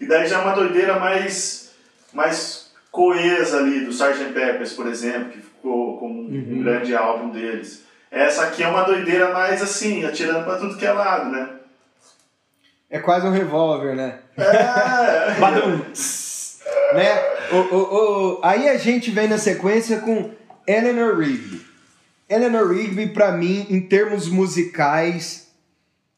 e daí já é uma doideira mais, mais coesa ali, do Sgt. Peppers, por exemplo, que ficou como um grande álbum deles. Essa aqui é uma doideira mais assim, atirando pra tudo que é lado, né? É quase um revólver, né? É, [LAUGHS] Badum. [LAUGHS] né? O, o, o, aí a gente vem na sequência com Eleanor Rigby. Eleanor Rigby, pra mim, em termos musicais,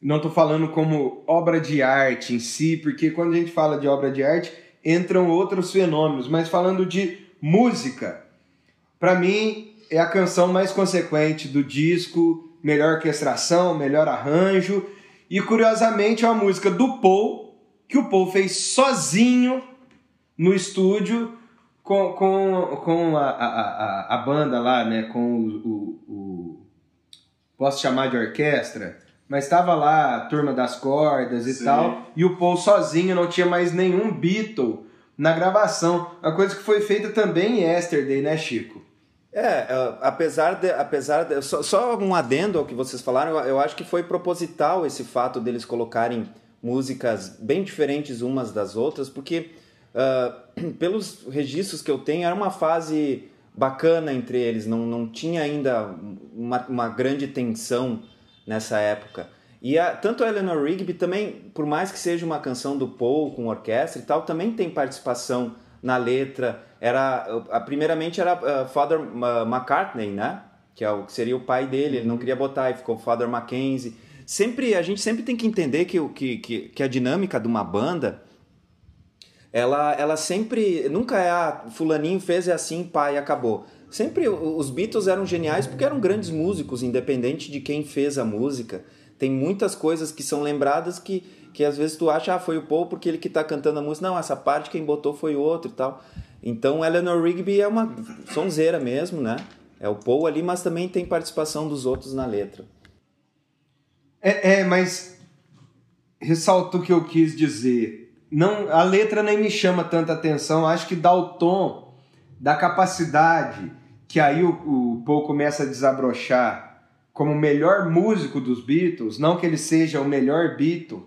não tô falando como obra de arte em si, porque quando a gente fala de obra de arte, entram outros fenômenos, mas falando de música, pra mim é a canção mais consequente do disco, melhor orquestração, melhor arranjo, e curiosamente é uma música do Paul, que o Paul fez sozinho no estúdio com, com, com a, a, a, a banda lá, né? Com o, o, o- Posso chamar de orquestra? Mas estava lá a turma das cordas e Sim. tal, e o Paul sozinho, não tinha mais nenhum Beatle na gravação. Uma coisa que foi feita também em Yesterday, né, Chico? É, é, apesar de. Apesar de só, só um adendo ao que vocês falaram, eu, eu acho que foi proposital esse fato deles colocarem músicas bem diferentes umas das outras, porque ah, [CLEARS THROAT] pelos registros que eu tenho, era uma fase bacana entre eles, não, não tinha ainda uma, uma grande tensão nessa época. E a, tanto a Eleanor Rigby também, por mais que seja uma canção do Paul com orquestra e tal, também tem participação na letra. Era a, primeiramente era uh, Father uh, McCartney, né? Que é o que seria o pai dele. Ele não queria botar e ficou Father Mackenzie. Sempre a gente sempre tem que entender que que, que, que a dinâmica de uma banda ela, ela sempre nunca é ah, fulaninho fez é assim, pai, acabou. Sempre os Beatles eram geniais porque eram grandes músicos, independente de quem fez a música. Tem muitas coisas que são lembradas que, que às vezes tu acha, ah, foi o Paul porque ele que tá cantando a música. Não, essa parte quem botou foi o outro e tal. Então Eleanor Rigby é uma sonzeira mesmo, né? É o Paul ali, mas também tem participação dos outros na letra. É, é, mas ressalto o que eu quis dizer. Não, a letra nem me chama tanta atenção. Acho que dá o tom da capacidade que aí o, o Paul começa a desabrochar como o melhor músico dos Beatles. Não que ele seja o melhor Beatle,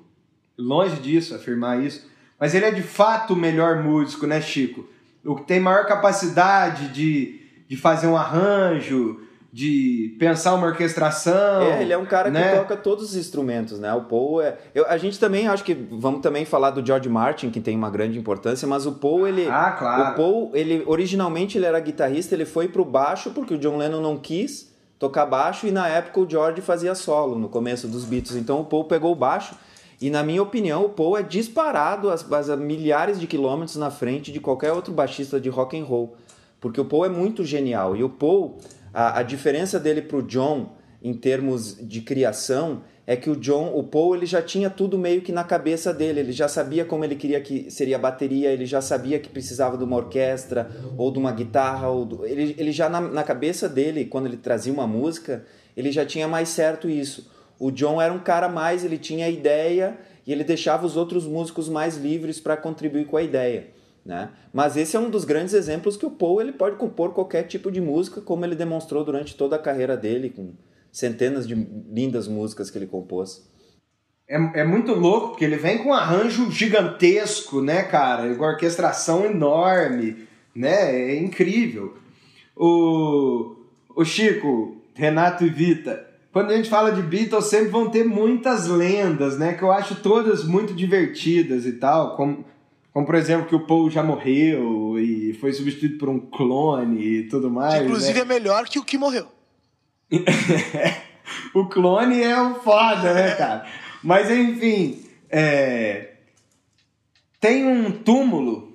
longe disso, afirmar isso. Mas ele é de fato o melhor músico, né, Chico? O que tem maior capacidade de, de fazer um arranjo, de pensar uma orquestração. É, ele é um cara né? que toca todos os instrumentos, né? O Paul é. Eu, a gente também acho que vamos também falar do George Martin, que tem uma grande importância, mas o Paul, ele. Ah, claro. O Paul, ele originalmente ele era guitarrista, ele foi pro baixo porque o John Lennon não quis tocar baixo e na época o George fazia solo no começo dos Beatles. Então o Paul pegou o baixo e na minha opinião o Paul é disparado as, as milhares de quilômetros na frente de qualquer outro baixista de rock and roll, porque o Paul é muito genial e o Paul a, a diferença dele pro John em termos de criação é que o John, o Paul, ele já tinha tudo meio que na cabeça dele, ele já sabia como ele queria que seria a bateria, ele já sabia que precisava de uma orquestra ou de uma guitarra, ou do- ele, ele já na, na cabeça dele, quando ele trazia uma música, ele já tinha mais certo isso. O John era um cara mais, ele tinha ideia e ele deixava os outros músicos mais livres para contribuir com a ideia. Né? Mas esse é um dos grandes exemplos que o Paul ele pode compor qualquer tipo de música, como ele demonstrou durante toda a carreira dele, com centenas de lindas músicas que ele compôs. É, é muito louco, porque ele vem com um arranjo gigantesco, né, cara? Com orquestração enorme, né? É incrível. O, o Chico, Renato e Vita, quando a gente fala de Beatles, sempre vão ter muitas lendas, né? Que eu acho todas muito divertidas e tal, como, como por exemplo que o Paul já morreu e foi substituído por um clone e tudo mais. Que inclusive né? é melhor que o que morreu. [LAUGHS] o clone é o foda, né, cara? Mas enfim, é... tem um túmulo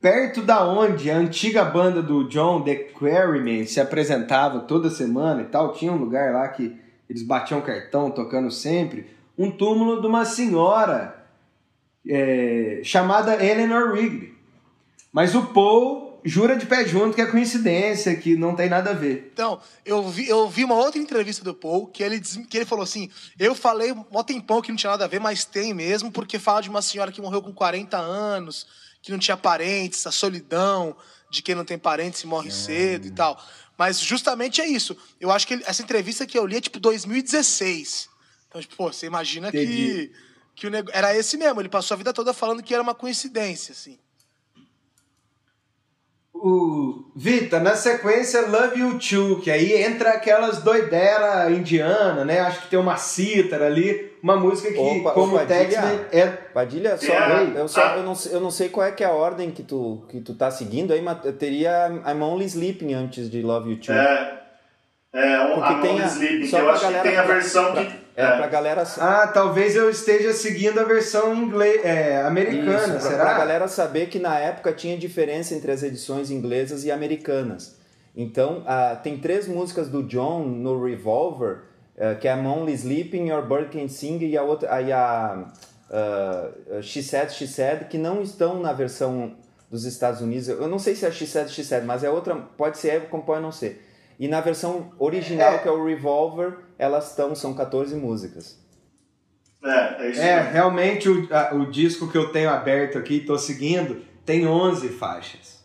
perto da onde a antiga banda do John The Quarrymen se apresentava toda semana e tal. Tinha um lugar lá que eles batiam cartão tocando sempre. Um túmulo de uma senhora é... chamada Eleanor Rigby. Mas o Paul jura de pé junto que é coincidência, que não tem nada a ver. Então, eu vi, eu vi uma outra entrevista do Paul que ele, diz- que ele falou assim: eu falei mó tempão que não tinha nada a ver, mas tem mesmo, porque fala de uma senhora que morreu com 40 anos, que não tinha parentes, a solidão de quem não tem parentes e morre cedo e tal. Mas justamente é isso. Eu acho que ele- essa entrevista que eu li é tipo 2016. Então, tipo, pô, você imagina Entendi. que o nego... era esse mesmo. Ele passou a vida toda falando que era uma coincidência, assim. O Vita, na sequência Love You Too, que aí entra aquelas doideira indiana, né? Acho que tem uma cítara ali, uma música que, Opa, como Tex Padilha. é Padilha, só, É, eu, só ah. eu, não, sei- eu não sei qual é que é a ordem que tu, que tu tá seguindo aí, mas eu teria I'm Only Sleeping antes de Love You Too. É, é um, Porque a tem a- Sleeping, que eu pra acho que galera- tem a versão pra- que... É, pra galera... Ah, talvez eu esteja seguindo a versão inglês, é, americana, Isso, pra, será? pra galera saber que na época tinha diferença entre as edições inglesas e americanas. Então, ah, tem três músicas do John no Revolver, eh, que é I'm Only Sleeping, Your Bird Can Sing e a outra, aí a ah, She Said, She Said, que não estão na versão dos Estados Unidos. Eu não sei se é She Said, She Said, mas é outra, pode ser, como pode não ser. E na versão original, É. que é o Revolver, elas estão, são 14 músicas. É, é isso É, mesmo. realmente o, a- o disco que eu tenho aberto aqui, tô seguindo, tem 11 faixas.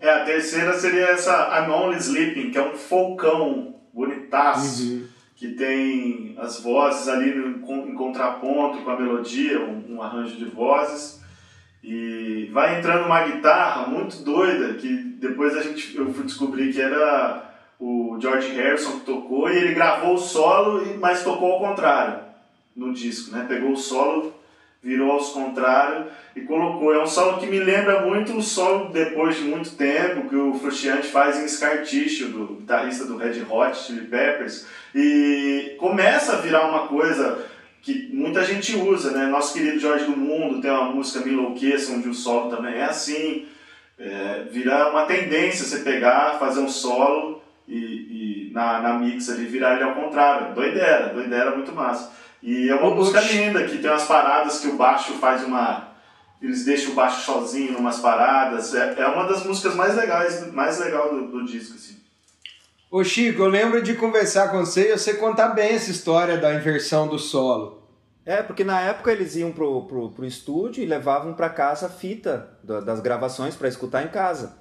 É, a terceira seria essa I'm Only Sleeping, que é um folcão bonitaço, Uhum. que tem as vozes ali em contraponto com a melodia, um, um arranjo de vozes. E vai entrando uma guitarra muito doida, que depois a gente, eu fui descobrir que era o George Harrison que tocou, e ele gravou o solo, mas tocou ao contrário no disco, né? Pegou o solo, virou aos contrários e colocou. É um solo que me lembra muito o solo depois de muito tempo que o Frusciante faz em Scar Tissue, do guitarrista do Red Hot Chili Peppers, e começa a virar uma coisa que muita gente usa, né? Nosso querido Jorge do Mundo tem uma música Me Enlouqueça, onde o solo também é assim. É, virar uma tendência você pegar, fazer um solo e, e na, na mix ali virar ele ao contrário. Doideira, doideira muito massa. E é uma música linda, que tem umas paradas que o baixo faz uma. Eles deixam o baixo sozinho numas paradas. É, é uma das músicas mais legais, mais legal do, do disco, assim. Ô Chico, eu lembro de conversar com você e você contar bem essa história da inversão do solo. É, porque na época eles iam pro, pro, pro estúdio e levavam pra casa a fita da- das gravações pra escutar em casa.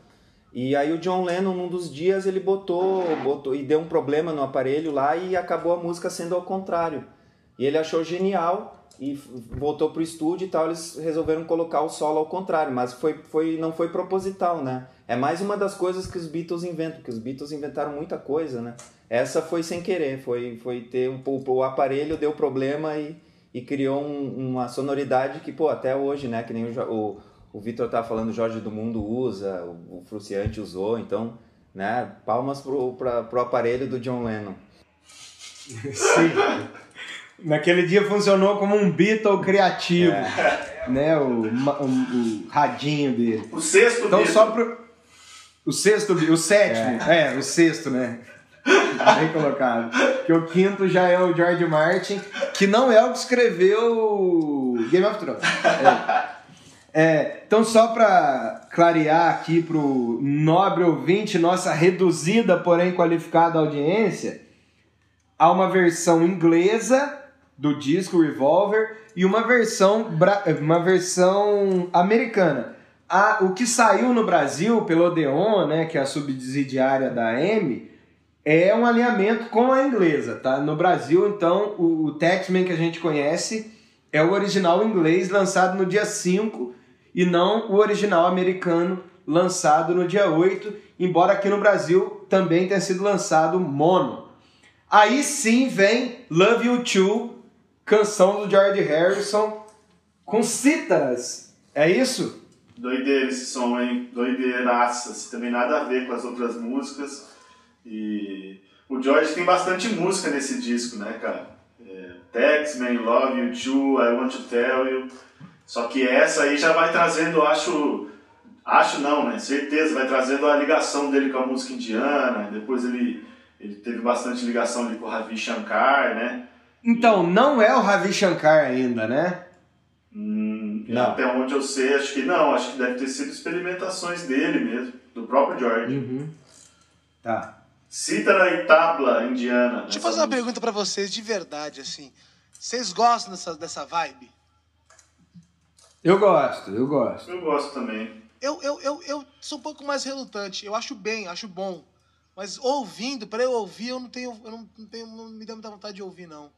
E aí o John Lennon, num dos dias, ele botou, botou e deu um problema no aparelho lá e acabou a música sendo ao contrário. E ele achou genial e voltou pro estúdio e tal, eles resolveram colocar o solo ao contrário, mas foi, foi, não foi proposital, né? É mais uma das coisas que os Beatles inventam, que os Beatles inventaram muita coisa, né? Essa foi sem querer, foi, foi ter um, o, aparelho deu problema e, e criou um- uma sonoridade que, pô, até hoje, né? Que nem o, o, o Vitor tá falando, o Jorge do Mundo usa, o, o Fruciante usou, então, né? Palmas pro, pra, pro aparelho do John Lennon. Sim. Naquele dia funcionou como um Beatle criativo, né? O, o, o radinho dele. O sexto Então Beatle- só pro... O sexto, o sétimo, é, o sexto, né? Bem colocado. Que o quinto já é o George Martin, que não é o que escreveu Game of Thrones. É. É, então, só para clarear aqui pro nobre ouvinte, nossa reduzida, porém qualificada audiência, há uma versão inglesa do disco Revolver e uma versão, uma versão americana. A, o que saiu no Brasil pelo Odeon, né, que é a subsidiária da M, é um alinhamento com a inglesa, tá? No Brasil, então, o, o que a gente conhece é o original inglês lançado no dia 5 e não o original americano lançado no dia 8, embora aqui no Brasil também tenha sido lançado mono. Aí sim vem Love You Too, canção do George Harrison com cítaras. É isso? Doideira esse som, hein? Doideiraça. Também nada a ver com as outras músicas. E o George tem bastante música nesse disco, né, cara? É, Tex, Man, Love You Too, I Want to Tell You. Só que essa aí já vai trazendo, acho. Acho não, né? Certeza, vai trazendo a ligação dele com a música indiana. Depois ele, ele teve bastante ligação ali com o Ravi Shankar, né? Então, não é o Ravi Shankar ainda, né? Hum, Não. Até onde eu sei, acho que não. Acho que deve ter sido experimentações dele mesmo, do próprio George. Uhum. Tá. Cítara e tabla indiana. Deixa eu nessa fazer uma música. pergunta pra vocês de verdade, assim. Vocês gostam dessa, dessa vibe? Eu gosto, eu gosto. Eu gosto também. Eu, eu, eu, eu sou um pouco mais relutante. Eu acho bem, acho bom. Mas ouvindo, pra eu ouvir, eu não tenho. Eu não, não tenho. Não me dá muita vontade de ouvir, não.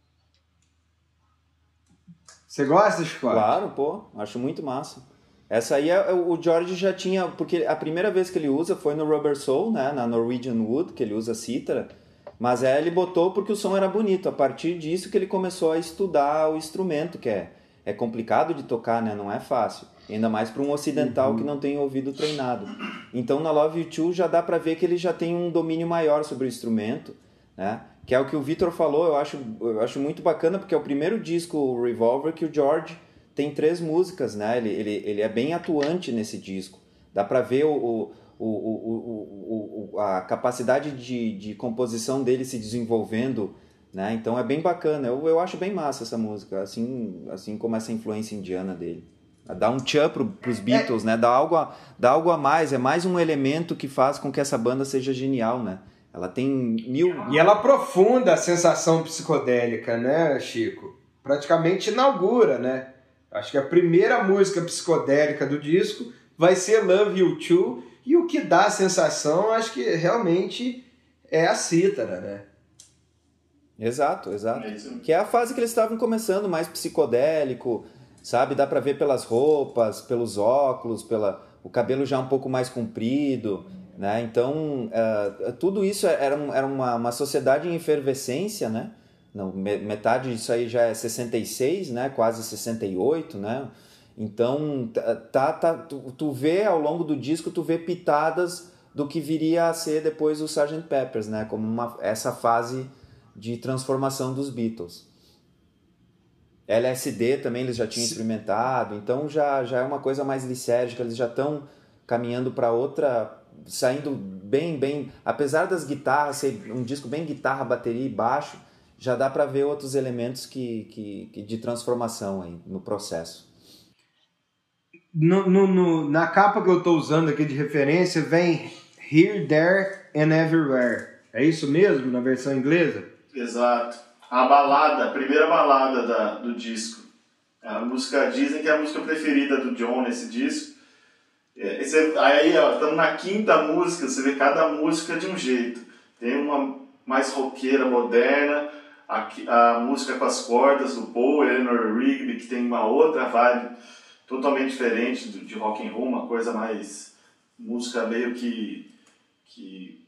Você gosta, Chico? Claro, pô, acho muito massa. Essa aí é, o George já tinha, porque a primeira vez que ele usa foi no Rubber Soul, né, na Norwegian Wood, que ele usa cítara, mas aí ele botou porque o som era bonito. A partir disso que ele começou a estudar o instrumento, que é, é complicado de tocar, né, não é fácil. Ainda mais para um ocidental que não tem ouvido treinado. Então na Love You Too já dá para ver que ele já tem um domínio maior sobre o instrumento, né? Que é o que o Vitor falou, eu acho, eu acho muito bacana, porque é o primeiro disco, o Revolver, que o George tem três músicas, né? Ele, ele, ele é bem atuante nesse disco. Dá pra ver o, o, o, o, o, o- a capacidade de, de composição dele se desenvolvendo, né? Então é bem bacana. Eu, eu acho bem massa essa música, assim, assim como essa influência indiana dele. Dá um tchan pro, pros Beatles, né? Dá algo, a, dá algo a mais, é mais um elemento que faz com que essa banda seja genial, né? Ela tem mil, E ela aprofunda a sensação psicodélica, né, Chico? Praticamente inaugura, né? Acho que a primeira música psicodélica do disco vai ser Love You Too, e o que dá a sensação, acho que realmente é a cítara, né? Exato, exato. É. Que é a fase que eles estavam começando, mais psicodélico, sabe? Dá pra ver pelas roupas, pelos óculos, pela o cabelo já um pouco mais comprido, né? Então, eh, tudo isso era, um- era uma, uma sociedade em efervescência, né? Não, me- metade disso aí já é 66, né? Quase 68, né? Então, tá, tá, tu, tu vê ao longo do disco, tu vê pitadas do que viria a ser depois o Sgt. Peppers, né? Como uma, essa fase de transformação dos Beatles. LSD também eles já tinham experimentado, então já, já é uma coisa mais lisérgica, eles já estão caminhando para outra, saindo bem, bem, apesar das guitarras ser um disco bem guitarra, bateria e baixo, já dá para ver outros elementos que, que, que de transformação aí no processo. No, no- no- na capa que eu tô usando aqui de referência vem Here, There and Everywhere. É isso mesmo na versão inglesa? Exato. A balada, a primeira balada da, do disco. A música, dizem que é a música preferida do John nesse disco. É, esse- aí, ó, estamos na quinta música, você vê cada música de um jeito. Tem uma mais roqueira, moderna, a, a música com as cordas do Paul, Eleanor Rigby, que tem uma outra vibe totalmente diferente do, de rock and roll, uma coisa mais música meio que que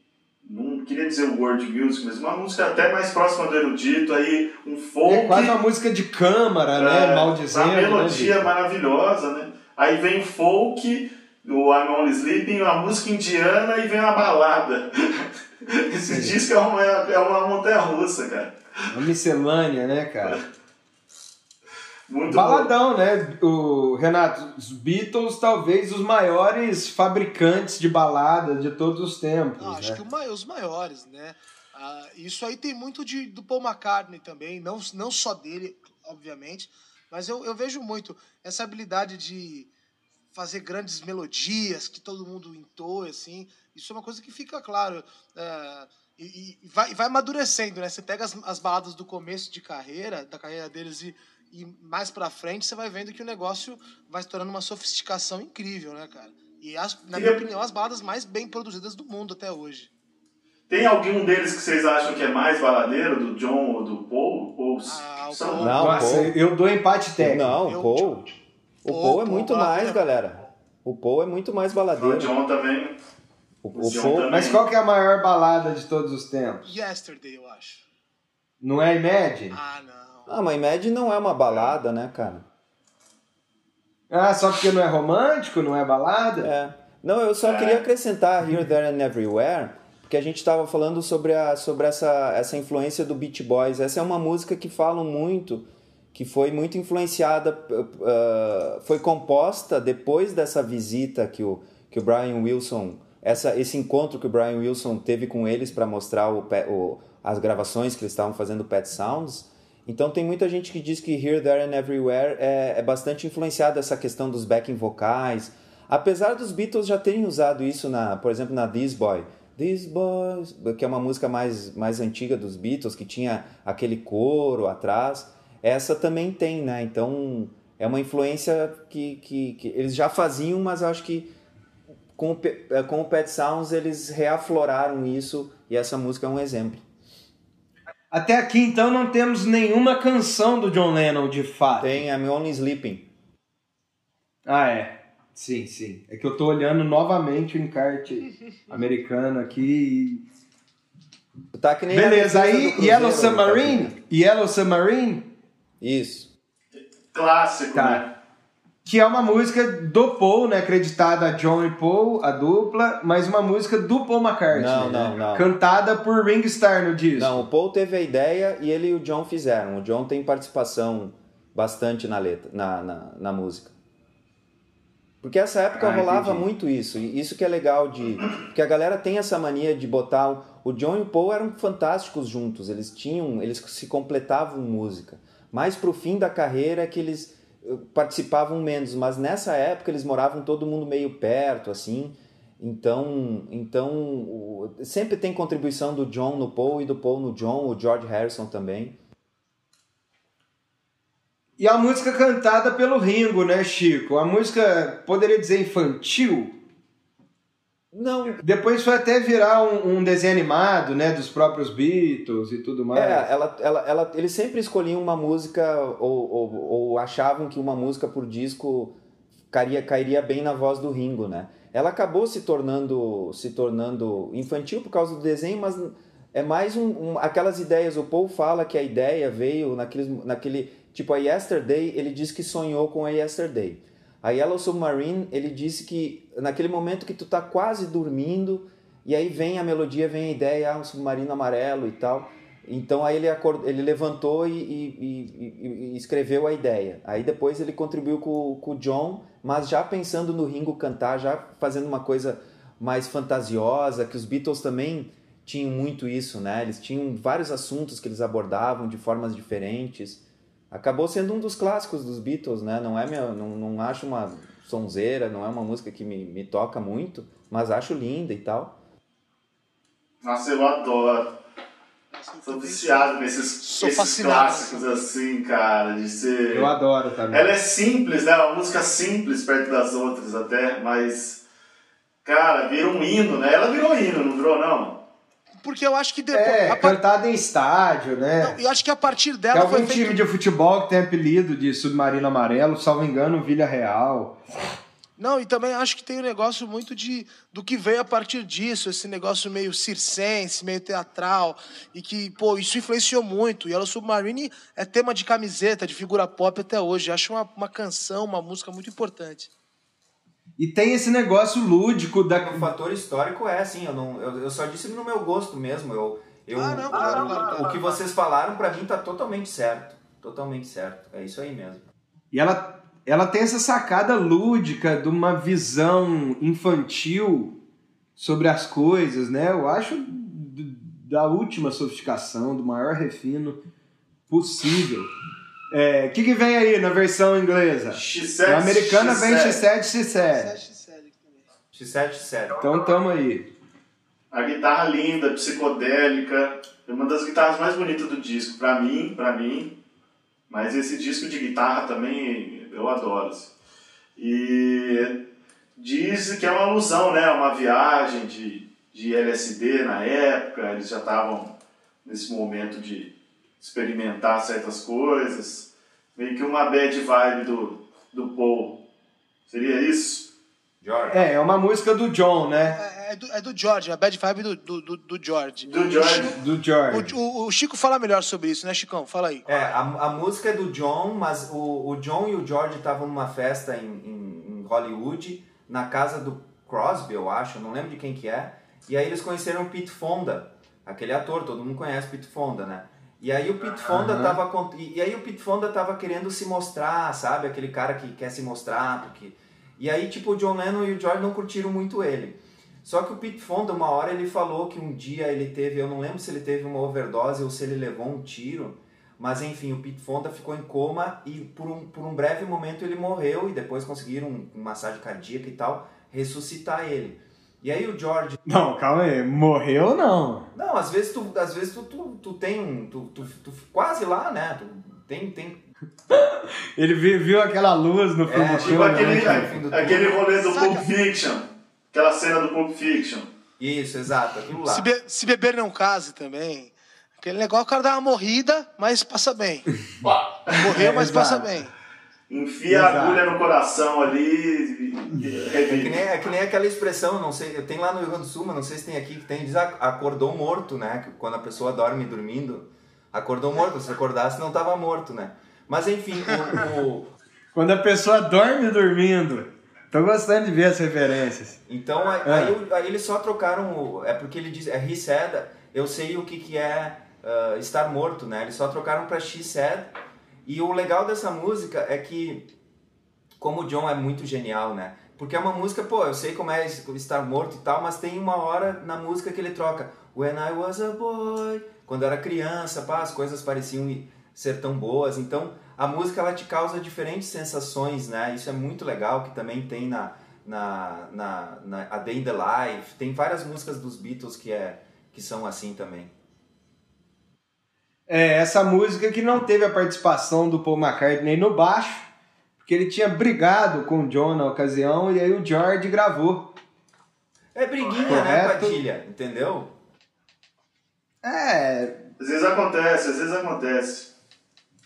não queria dizer world music, mas uma música até mais próxima do erudito, aí um folk. É quase uma música de câmara, né? é, Mal dizendo. Uma melodia né, maravilhosa, né? Aí vem folk, o I'm Only Sleeping, uma música indiana e vem uma balada. Esse disco é uma, é uma montanha russa, cara. Uma miscelânea, né, cara? Muito Baladão, né? O Renato, os Beatles talvez os maiores fabricantes de balada de todos os tempos, Ah, né? acho que o mai- os maiores, né? Ah, isso aí tem muito de, do Paul McCartney também, não, não só dele, obviamente, mas eu, eu vejo muito essa habilidade de fazer grandes melodias que todo mundo entoa, assim. Isso é uma coisa que fica claro. é, e, e vai, vai amadurecendo, né? Você pega as, as baladas do começo de carreira, da carreira deles e, e mais pra frente você vai vendo que o negócio vai se tornando uma sofisticação incrível, né, cara? E as, na minha opinião, as baladas mais bem produzidas do mundo até hoje. Tem algum deles que vocês acham que é mais baladeiro, do John ou do Paul? Ou Ah, o são- Paul. Não, Nossa, Paul. eu dou empate técnico. Não, Eu- Paul. O Paul, Paul é Paul, muito Paul, mais, é- galera. O Paul é muito mais O baladeiro. John também. O, o o John Paul, também. Mas qual que é a maior balada de todos os tempos? Yesterday, eu acho. Não é Imagine? Ah, não. Ah, mas Imagine não é uma balada, né, cara? Ah, só porque não é romântico, não é balada? É. Não, eu só É. queria acrescentar Here, There and Everywhere, porque a gente estava falando sobre, a, sobre essa, essa influência do Beach Boys. Essa é uma música que falam muito, que foi muito influenciada, uh, foi composta depois dessa visita que o, que o Brian Wilson, essa, esse encontro que o Brian Wilson teve com eles para mostrar o, o, as gravações que eles estavam fazendo Pet Sounds. Então tem muita gente que diz que Here, There and Everywhere é, é bastante influenciado essa questão dos backing vocais. Apesar dos Beatles já terem usado isso, na, por exemplo, na This Boy. This Boy, que é uma música mais, mais antiga dos Beatles, que tinha aquele coro atrás. Essa também tem, né? Então é uma influência que, que, que eles já faziam, mas eu acho que com o, com o Pet Sounds eles reafloraram isso e essa música é um exemplo. Até aqui, então, não temos nenhuma canção do John Lennon, de fato. Tem I'm Only Sleeping. Ah, é. Sim, sim. É que eu tô olhando novamente o encarte americano aqui e... Tá que nem Beleza, aí Yellow Submarine? Yellow Submarine? Isso. Clássico, tá. né? Que é uma música do Paul, né? Acreditada a John e Paul, a dupla, mas uma música do Paul McCartney. Não, não, né? não. Cantada por Ring Starr no disco. Não, o Paul teve a ideia e ele e o John fizeram. O John tem participação bastante na letra, na, na, na música. Porque essa época ah, rolava entendi. muito isso. E isso que é legal de. Porque a galera tem essa mania de botar. O John e o Paul eram fantásticos juntos. Eles tinham. Eles se completavam música. Mas pro fim da carreira é que eles participavam menos, mas nessa época eles moravam todo mundo meio perto, assim. Então, então sempre tem contribuição do John no Paul e do Paul no John, o George Harrison também. E a música cantada pelo Ringo, né, Chico? A música, poderia dizer infantil, não. Depois foi até virar um, um, desenho animado, né? Dos próprios Beatles e tudo mais. É, ela, ela, ela, eles sempre escolhiam uma música ou, ou, ou achavam que uma música por disco cairia, cairia bem na voz do Ringo, né? Ela acabou se tornando, se tornando infantil por causa do desenho, mas é mais um, um, aquelas ideias. O Paul fala que a ideia veio naquele, naquele tipo a Yesterday. Ele diz que sonhou com a Yesterday. A Yellow Submarine, ele disse que naquele momento que tu tá quase dormindo, e aí vem a melodia, vem a ideia, ah, um submarino amarelo e tal. Então aí ele, ele levantou e, e, e, e, escreveu a ideia. Aí depois ele contribuiu com, com o John, mas já pensando no Ringo cantar, já fazendo uma coisa mais fantasiosa, que os Beatles também tinham muito isso, né? Eles tinham vários assuntos que eles abordavam de formas diferentes acabou sendo um dos clássicos dos Beatles, né? Não é minha, não, não acho uma sonzeira, não é uma música que me, me toca muito, mas acho linda e tal. Nossa, eu adoro. Sou viciado nesses, Sou esses clássicos assim, cara, de ser. Eu adoro também. Ela é simples, né? É uma música simples perto das outras até, mas. Cara, vira um hino, né? Ela virou hino, não virou, não? Porque eu acho que depois. É, a cantada em estádio, né? Não, eu acho que a partir dela. Tem algum foi time feito... de futebol que tem apelido de submarino amarelo, salvo engano, Vila Real. Não, e também acho que tem um negócio muito de do que veio a partir disso, esse negócio meio circense, meio teatral, e que, pô, isso influenciou muito. E Yellow Submarine é tema de camiseta, de figura pop até hoje. Acho uma, uma canção, uma música muito importante. E tem esse negócio lúdico da. O fator histórico é assim, eu, não, eu, eu só disse no meu gosto mesmo. Eu, eu, ah, não, claro, claro, claro, o que vocês falaram para mim tá totalmente certo. Totalmente certo. É isso aí mesmo. E ela, ela tem essa sacada lúdica de uma visão infantil sobre as coisas, né? Eu acho da última sofisticação, do maior refino possível. O é, que, que vem aí na versão inglesa? X7, na americana X7. vem X7, X7. X7, X7. Então tamo aí. A guitarra linda, psicodélica. É uma das guitarras mais bonitas do disco, pra mim, pra mim. Mas esse disco de guitarra também eu adoro. Assim. E diz que é uma alusão, né? Uma viagem de, de LSD na época. Eles já estavam nesse momento de experimentar certas coisas. Meio que uma bad vibe do, do Paul. Seria isso? George. É, é uma música do John, né? É, é, do, é do George, a bad vibe do, do, do, do George. Do George. Do George. O, o, o, Chico fala melhor sobre isso, né, Chicão? Fala aí. É, a, a música é do John, mas o, o John e o George estavam numa festa em, em, em Hollywood, na casa do Crosby, eu acho, não lembro de quem que é. E aí eles conheceram o Pete Fonda, aquele ator, todo mundo conhece o Pete Fonda, né? E aí o Pete Fonda Aham. tava cont- e aí o Pete Fonda tava querendo se mostrar, sabe? Aquele cara que quer se mostrar, porque E aí tipo o John Lennon e o George não curtiram muito ele. Só que o Pete Fonda uma hora ele falou que um dia ele teve, eu não lembro se ele teve uma overdose ou se ele levou um tiro, mas enfim, o Pete Fonda ficou em coma e por um, por um breve momento ele morreu e depois conseguiram um, um massagem cardíaca e tal ressuscitar ele. E aí o George [LAUGHS] Não, calma aí. Morreu não. não, às vezes tu, às vezes tu, tu, tu tem um. Tu, tu, tu quase lá, né? Tu tem, tem. [LAUGHS] Ele vi- viu aquela luz no É, do tipo Tipo filme, aquele, né? fim do aquele rolê do Saca. Pulp Fiction. Aquela cena do Pulp Fiction. Isso, exato, aquilo lá. Se, be- se beber não case também. Aquele negócio, o cara dá uma morrida, mas passa bem. Morreu, mas [LAUGHS] Exato. passa bem. Enfia Exato. a agulha no coração ali É que, nem, é que nem aquela expressão, não sei, tem lá no Rio Grande do Sul, mas não sei se tem aqui, que tem, diz "Ah, acordou morto, né? Que quando a pessoa dorme dormindo, acordou morto, se acordasse não estava morto, né? Mas enfim, o- o, [LAUGHS] Quando a pessoa dorme dormindo. Tô gostando de ver as referências. Então, aí, É. aí aí eles só trocaram. o- É porque ele diz. É he said, eu sei o que, que é ah, estar morto, né? Eles só trocaram pra she said. E o legal dessa música é que, como o John é muito genial, né? Porque é uma música, pô, eu sei como é es- estar morto e tal, mas tem uma hora na música que ele troca. When I was a boy. Quando eu era criança, pá, as coisas pareciam ser tão boas. Então, a música ela te causa diferentes sensações, né? Isso é muito legal, que também tem na, na, na, na A Day in the Life. Tem várias músicas dos Beatles que, é, que são assim também. É, essa música que não teve a participação do Paul McCartney no baixo, porque ele tinha brigado com o John na ocasião e aí o George gravou. É briguinha, né, Correto. Padilha? Entendeu? É, Às vezes acontece, às vezes acontece.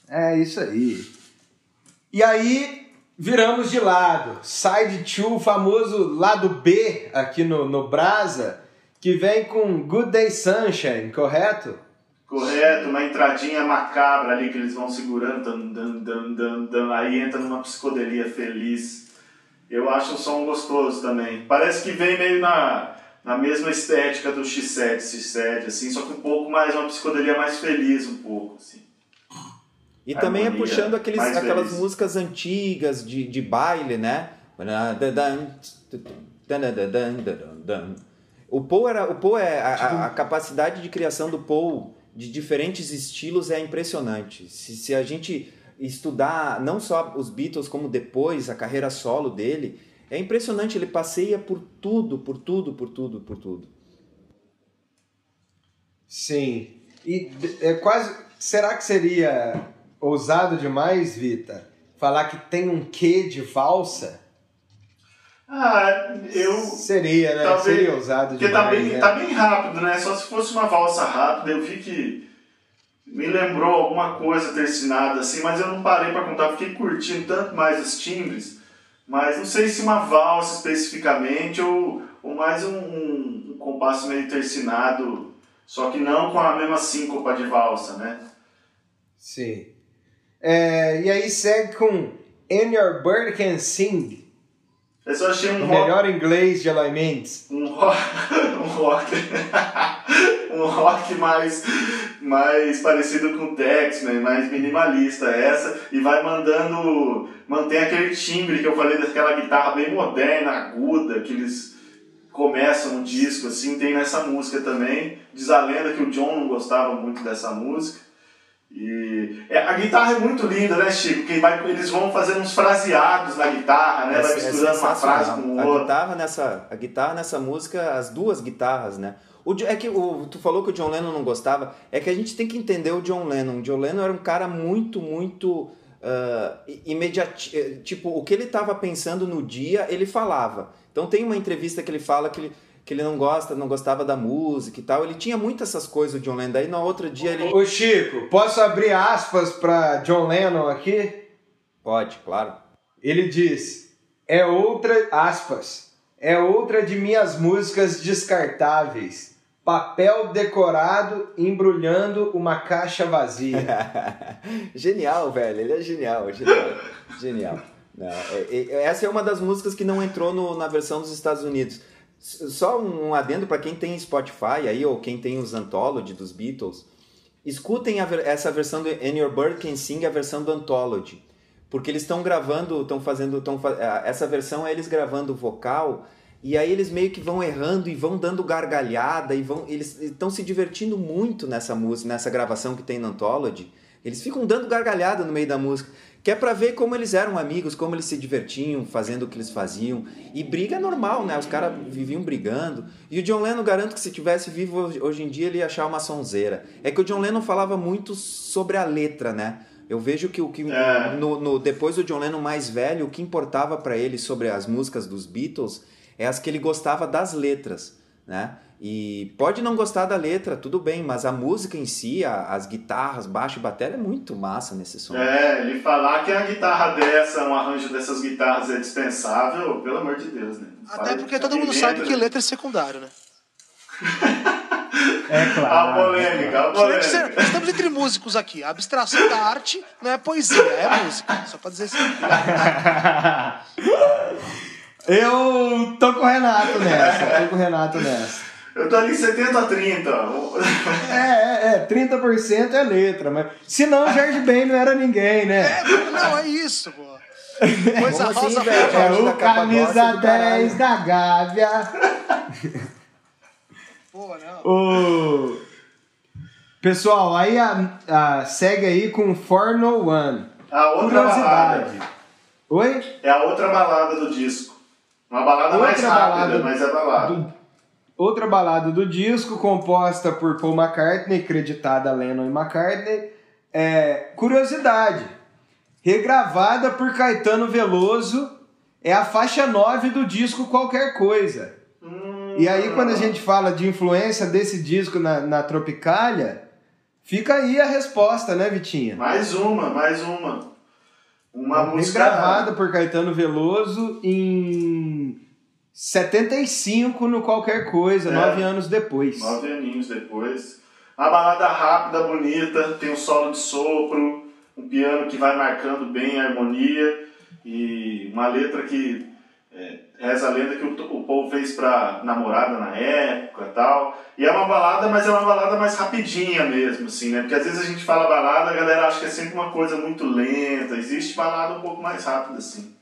é isso aí. E aí viramos de lado. Side 2, o famoso lado B aqui no, no Brasa, que vem com Good Day Sunshine, correto? Correto, uma entradinha macabra ali que eles vão segurando, dan, dan, dan, dan, dan, aí entra numa psicodelia feliz. Eu acho um som gostoso também. Parece que vem meio na, na mesma estética do X7, X7, assim, só que um pouco mais, uma psicodelia mais feliz um pouco, assim. E também é puxando aqueles, aquelas feliz. músicas antigas de, de baile, né? O Paul era, o Paul é a, a- a capacidade de criação do Paul de diferentes estilos é impressionante. Se, se a gente estudar não só os Beatles como depois a carreira solo dele, é impressionante. Ele passeia por tudo, por tudo, por tudo, por tudo. Sim. E é quase. Será que seria ousado demais, Vita? Falar que tem um quê de valsa? Ah, eu... Seria, né? Talvez- Seria ousado Porque demais. tá bem, né? tá bem rápido, né? Só se fosse uma valsa rápida, eu vi que me lembrou alguma coisa tercinada assim, mas eu não parei pra contar, fiquei curtindo tanto mais os timbres, mas não sei se uma valsa especificamente ou, ou mais um, um, um compasso meio tercinado, só que não com a mesma síncopa de valsa, né? Sim. É, e aí segue com And Your Bird Can Sing, Eu só achei um o rock, melhor inglês de Eloy Mendes. um rock, [LAUGHS] um rock, um rock mais, mais parecido com o Texman, mais minimalista essa, e vai mandando, mantém aquele timbre que eu falei daquela guitarra bem moderna, aguda, que eles começam o disco, assim, tem nessa música também, diz a lenda que o John não gostava muito dessa música, e é, a guitarra é muito linda, né, Chico? Que vai, eles vão fazendo uns fraseados na guitarra, né? vai misturando uma frase com É a outra. guitarra nessa, a guitarra nessa música, as duas guitarras, né? O, é que o, tu falou que o John Lennon não gostava, é que a gente tem que entender o John Lennon. O John Lennon era um cara muito, muito i- imediati, eh, tipo, o que ele estava pensando no dia, ele falava. Então tem uma entrevista que ele fala que ele, que ele não gosta, não gostava da música e tal. Ele tinha muitas essas coisas, o John Lennon. Daí no outro dia ele Ô Chico, posso abrir aspas para John Lennon aqui? pode, claro. Ele diz: é outra, aspas, é outra de minhas músicas descartáveis. Papel decorado embrulhando uma caixa vazia. [LAUGHS] genial, velho. Ele é genial, genial. genial. Não, é- é- essa é uma das músicas que não entrou no- na versão dos Estados Unidos. Só um adendo para quem tem Spotify aí, ou quem tem os Anthology dos Beatles, escutem ver essa versão do And Your Bird Can Sing, a versão do Anthology. Porque eles estão gravando, estão fazendo. Tão, essa versão é eles gravando vocal e aí eles meio que vão errando e vão dando gargalhada e vão eles estão se divertindo muito nessa música, nessa gravação que tem na Anthology. Eles ficam dando gargalhada no meio da música, que é para ver como eles eram amigos, como eles se divertiam fazendo o que eles faziam. E briga é normal, né? Os caras viviam brigando. E o John Lennon garanto que se tivesse vivo hoje em dia ele ia achar uma sonzeira. É que o John Lennon falava muito sobre a letra, né? Eu vejo que o que é. no, no, depois do John Lennon mais velho, o que importava para ele sobre as músicas dos Beatles é as que ele gostava das letras, né? E pode não gostar da letra, tudo bem, mas a música em si, a, as guitarras, baixo e bateria é muito massa nesse som. É, ele falar que a guitarra dessa, um arranjo dessas guitarras é dispensável, pelo amor de Deus, né? Até porque todo mundo sabe que letra é secundário, né? [LAUGHS] É claro. A polêmica, a polêmica. Estamos entre músicos aqui. A abstração da arte não é poesia, é música. Só pra dizer assim. [LAUGHS] Eu tô com o Renato nessa, tô com o Renato nessa. Eu tô ali 70 a 30. É, é, é, 30% é letra, mas se não, Jorge Ben não era ninguém, né? É, não, é isso, pô. Coisa Como rosa assim, velho? É o camisa Capadócia do 10 da Gávea. Pô, não. O... Pessoal, aí a, a- segue aí com For No One. A outra balada. Oi? É a outra balada do disco. Uma balada mais Outra rápida, balada mas é balada. do- outra balada do disco, composta por Paul McCartney, creditada a Lennon e McCartney. É, curiosidade, regravada por Caetano Veloso, é a faixa 9 do disco Qualquer Coisa. Hum, E aí, quando a gente fala de influência desse disco na, na Tropicália, fica aí a resposta, né, Vitinha? Mais uma, mais uma. Uma música. Regravada por Caetano Veloso em 75 no Qualquer Coisa, É. nove anos depois. Nove aninhos depois. Uma balada rápida, bonita, tem um solo de sopro, um piano que vai marcando bem a harmonia e uma letra que é, reza a lenda que o, o Paul fez pra namorada na época e tal. E é uma balada, mas é uma balada mais rapidinha mesmo, assim, né? Porque às vezes a gente fala balada, a galera acha que é sempre uma coisa muito lenta. Existe balada um pouco mais rápida, assim.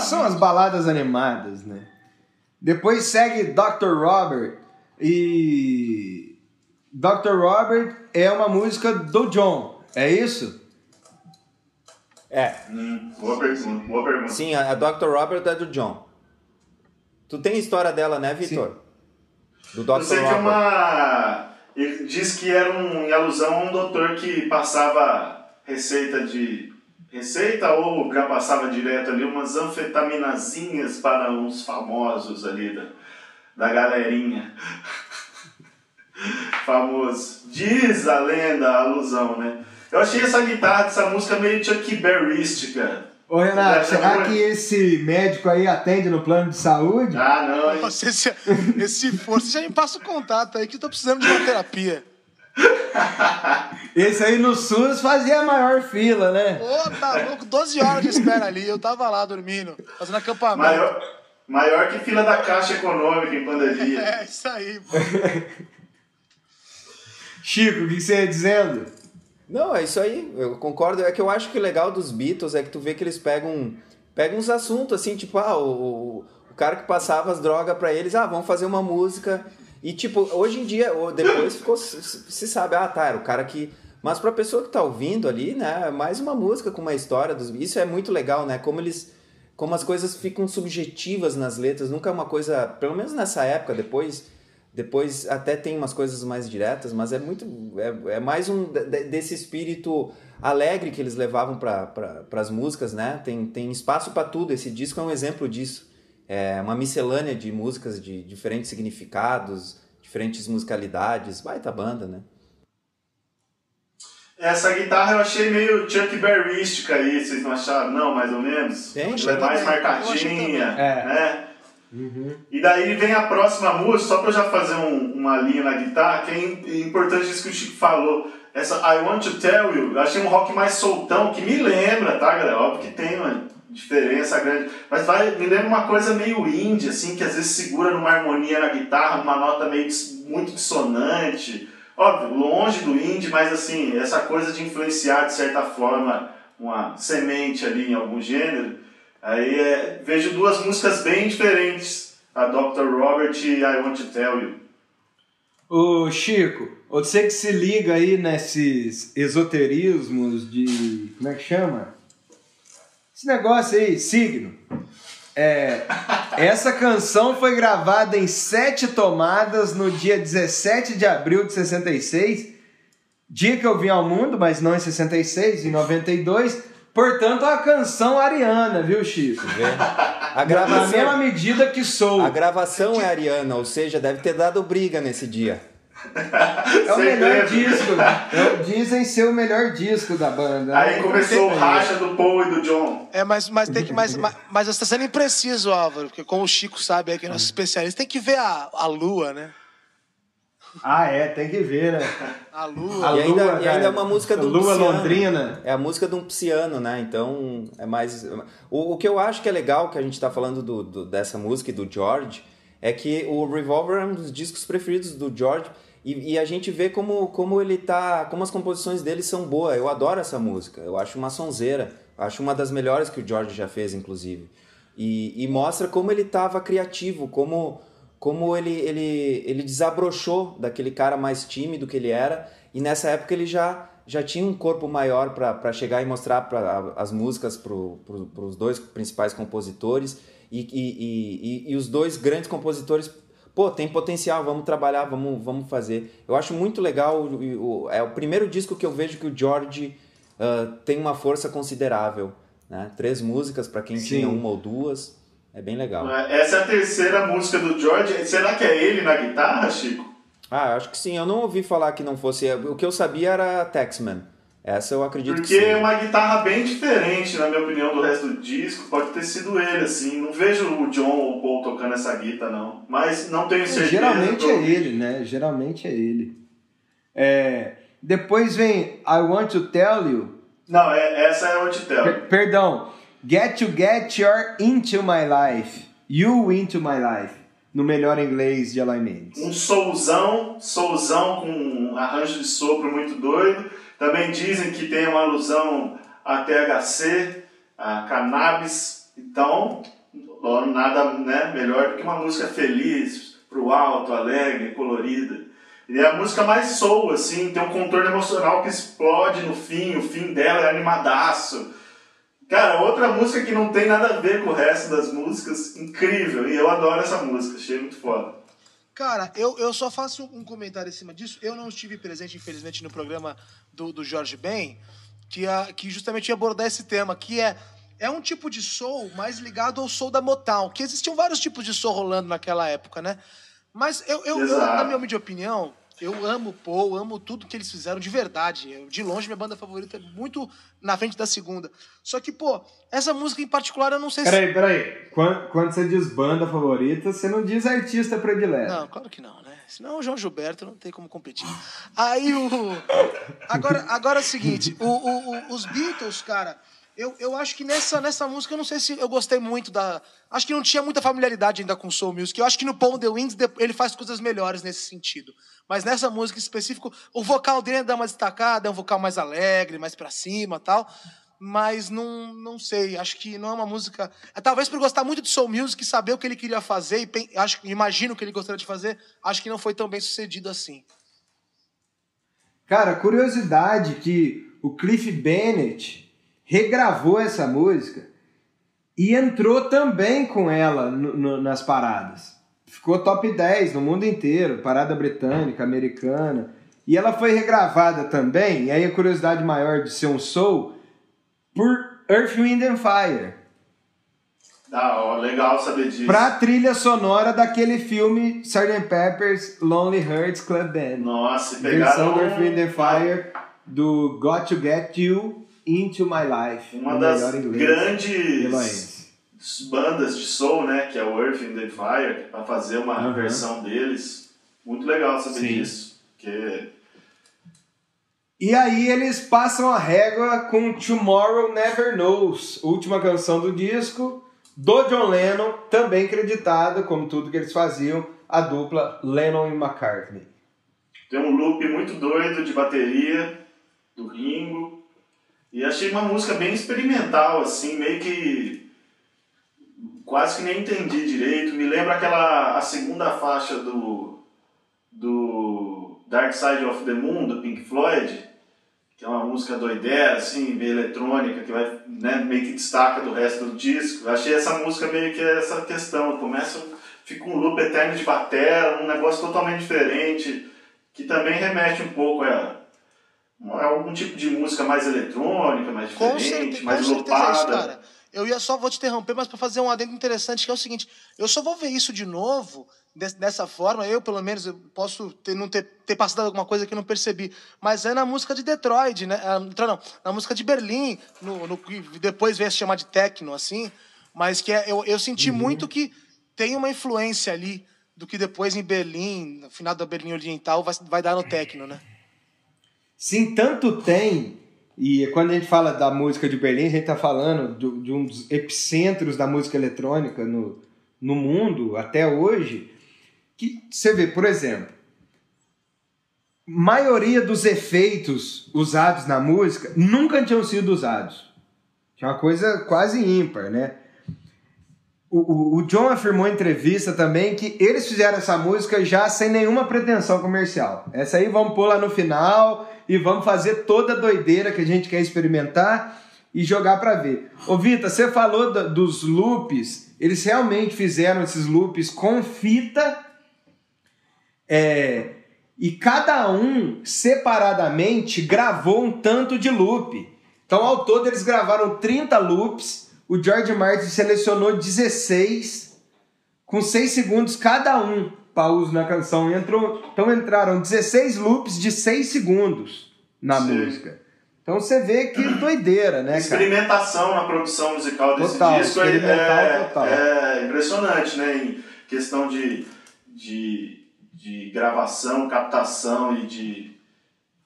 São as baladas animadas, né? Depois segue Dr. Robert e Dr. Robert é uma música do John, é isso? É, Hum, boa pergunta, boa pergunta. sim, a, a Dr. Robert é do John. Tu tem história dela, né, Vitor? Do Dr. Eu sei que é Robert. uma. Ele diz que era um, em alusão a um doutor que passava receita de. Receita ou já passava direto ali umas anfetaminazinhas para uns famosos ali da, da galerinha. [LAUGHS] Famoso. Diz a lenda, a alusão, né? Eu achei essa guitarra dessa música meio Chuck Berrística. Ô Renato, será que esse médico aí atende no plano de saúde? Ah, não. hein? Nossa, esse, esse for, você já me passa o contato aí que eu tô precisando de uma terapia. [LAUGHS] Esse aí no SUS fazia a maior fila, né? Ô, tá louco, 12 horas de espera ali. Eu tava lá dormindo, fazendo acampamento. Maior, maior que fila da Caixa Econômica em pandemia. [LAUGHS] É, isso aí, pô. [LAUGHS] Chico, o que você ia dizendo? Não, é isso aí, eu concordo. É que eu acho que o legal dos Beatles é que tu vê que eles pegam, pegam uns assuntos assim, tipo, ah, o, o cara que passava as drogas pra eles, ah, vamos fazer uma música. E tipo, hoje em dia, ou depois ficou, se sabe, ah, tá, era o cara que. Mas pra pessoa que tá ouvindo ali, né, mais uma música com uma história dos Isso é muito legal, né? Como eles. Como as coisas ficam subjetivas nas letras, nunca é uma coisa. Pelo menos nessa época, depois. Depois até tem umas coisas mais diretas, mas é muito. É, é mais um de- de- desse espírito alegre que eles levavam para pra, as músicas, né? Tem, tem espaço para tudo. Esse disco é um exemplo disso. É uma miscelânea de músicas de diferentes significados, diferentes musicalidades. Baita banda, né? Essa guitarra eu achei meio Chuck Berrística aí, vocês não acharam? Não, mais ou menos? Tem, Ela é mais marcadinha. É. né? E daí vem a próxima música, só pra eu já fazer um- uma linha na guitarra, que é im- importante isso que o Chico falou. Essa I Want to Tell You, eu achei um rock mais soltão, que me lembra, tá, galera? Óbvio que tem uma diferença grande. Mas vai, me lembra uma coisa meio indie, assim, que às vezes segura numa harmonia na guitarra, uma nota meio muito dissonante. Óbvio, longe do indie, mas assim, essa coisa de influenciar de certa forma uma semente ali em algum gênero. Aí é, vejo duas músicas bem diferentes, a Dr. Robert e I Want to Tell You. Ô Chico, você que se liga aí nesses esoterismos de. Como é que chama? Esse negócio aí, signo. É, essa canção foi gravada em sete tomadas no dia 17 de abril de 66, dia que eu vim ao mundo, mas não em 66, em 92. Portanto, a canção ariana, viu, Chico? A Na gravação, mesma medida que sou. a gravação é ariana, ou seja, deve ter dado briga nesse dia. [LAUGHS] É o melhor Segredo. disco. É, dizem ser o melhor disco da banda. Aí Não começou o racha do Paul e do John. É, mas, mas tem que. Mas, mas, mas você tá sendo impreciso, Álvaro, porque como o Chico sabe aí, que é nosso especialista, tem que ver a, a lua, né? Ah, é, tem que ver, né? A lua. A E ainda- Lua, e ainda é uma música do Lua. Londrina. É a música de um pisciano, né? Então é mais. O, o que eu acho que é legal que a gente tá falando do, do- dessa música e do George é que o Revolver é um dos discos preferidos do George e, e a gente vê como, como ele tá. como as composições dele são boas. Eu adoro essa música. Eu acho uma sonzeira. Acho uma das melhores que o George já fez, inclusive. E, e mostra como ele estava criativo, como, como ele, ele, ele desabrochou daquele cara mais tímido que ele era. E nessa época ele já, já tinha um corpo maior para chegar e mostrar pra, as músicas para pro, os dois principais compositores. E, e, e, e, e os dois grandes compositores, pô, tem potencial, vamos trabalhar, vamos, vamos fazer. Eu acho muito legal, o, o- é o primeiro disco que eu vejo que o George ah, tem uma força considerável. Né? Três músicas para quem Sim. tinha uma ou duas. É bem legal. Essa é a terceira música do George. Será que é ele na guitarra, Chico? Ah, acho que sim. Eu não ouvi falar que não fosse. O que eu sabia era Taxman. Essa eu acredito Porque que é uma guitarra bem diferente, na minha opinião, do resto do disco. Pode ter sido ele, assim. Não vejo o John ou o Paul tocando essa guitarra, não. Mas não tenho certeza. Geralmente é ele, né? Geralmente é ele. É, depois vem I Want to Tell You. Não, é, essa é o Antitel. Per- perdão. Get to Get Your Into My Life. You Into My Life. No melhor inglês de Alain Mendes. Um soulzão, soulzão com um arranjo de sopro muito doido. Também dizem que tem uma alusão a THC, a cannabis. Então, nada né, melhor do que uma música feliz, pro alto, alegre, colorida. E é a música mais soul, assim, tem um contorno emocional que explode no fim, o fim dela é animadaço. Cara, outra música que não tem nada a ver com o resto das músicas, incrível. E eu adoro essa música, achei muito foda. Cara, eu, eu só faço um comentário em cima disso. Eu não estive presente, infelizmente, no programa do, do Jorge Ben, que, a, que justamente ia abordar esse tema, que é, é um tipo de soul mais ligado ao soul da Motown, que existiam vários tipos de soul rolando naquela época, né? Mas eu, eu, na minha humilde opinião, eu amo o Paul, amo tudo que eles fizeram de verdade. De longe, minha banda favorita é muito na frente da segunda. Só que, pô, essa música em particular, eu não sei se... Peraí, peraí. Quando, quando você diz banda favorita, você não diz artista predileto. Não, claro que não, né? Senão o João Gilberto não tem como competir. Aí o. [LAUGHS] Agora, agora é o seguinte: o, o- o- os Beatles, cara, eu, eu acho que nessa, nessa música, eu não sei se eu gostei muito da. Acho que não tinha muita familiaridade ainda com Soul Music. Eu acho que no Paul The Winds ele faz coisas melhores nesse sentido. Mas nessa música em específico, o vocal dele dá uma destacada, é um vocal mais alegre, mais pra cima tal. Mas não, não sei, acho que não é uma música. é, Talvez por gostar muito de Soul Music e saber o que ele queria fazer, e acho, imagino o que ele gostaria de fazer, acho que não foi tão bem sucedido assim. Cara, curiosidade que o Cliff Bennett regravou essa música e entrou também com ela no- no- nas paradas. Ficou top 10 no mundo inteiro, parada britânica, americana. E ela foi regravada também, e aí a curiosidade maior de ser um soul, por Earth, Wind and Fire. Ah, ó, legal saber disso. Pra trilha sonora daquele filme Sgt. Pepper's Lonely Hearts Club Band. Nossa, Versão pegaram do Earth, Wind and Fire do Got to Get You Into My Life. uma das grandes. Bandas de soul, né? Que é o Earth and the Fire, pra fazer uma Aham. versão deles. Muito legal saber Sim. disso. Porque E aí eles passam a régua com Tomorrow Never Knows, última canção do disco, do John Lennon, também creditado, como tudo que eles faziam, a dupla Lennon e McCartney. Tem um loop muito doido de bateria do Ringo. E achei uma música bem experimental, assim, meio que. Quase que nem entendi direito. Me lembra aquela. a segunda faixa do. do Dark Side of the Moon, do Pink Floyd, que é uma música doideira, assim, meio eletrônica, que vai, né, meio que destaca do resto do disco. Eu achei essa música meio que essa questão. Começa, fica um loop eterno de bateria, um negócio totalmente diferente, que também remete um pouco a é algum tipo de música mais eletrônica, mais diferente, certeza, mais com Eu ia só, vou te interromper, mas para fazer um adendo interessante, que é o seguinte, eu só vou ver isso de novo, des- dessa forma, eu pelo menos, eu posso ter, não ter, ter passado alguma coisa que eu não percebi, mas é na música de Detroit, né? Ah, não, na música de Berlim, no, no que depois veio a se chamar de techno, assim, mas que é, eu, eu senti muito que tem uma influência ali do que depois em Berlim, no final da Berlim Oriental, vai, vai dar no techno, né? Sim, tanto tem, e quando a gente fala da música de Berlim, a gente está falando de, de um dos epicentros da música eletrônica no, no mundo até hoje, que você vê, por exemplo, maioria dos efeitos usados na música nunca tinham sido usados. Tinha uma coisa quase ímpar, né? O, o, o John afirmou em entrevista também que eles fizeram essa música já sem nenhuma pretensão comercial. Essa aí vamos pôr lá no final e vamos fazer toda a doideira que a gente quer experimentar e jogar para ver. Ô Vita, você falou da- dos loops, eles realmente fizeram esses loops com fita é, e cada um separadamente gravou um tanto de loop. Então, ao todo, eles gravaram 30 loops. O George Martin selecionou 16, com 6 segundos cada um para uso na canção. Entrou, então, entraram 16 loops de 6 segundos na Sim. música. Então, você vê que doideira, né, cara? Experimentação na produção musical desse Total, disco é, é- total. é impressionante, né? Em questão de, de, de gravação, captação e de,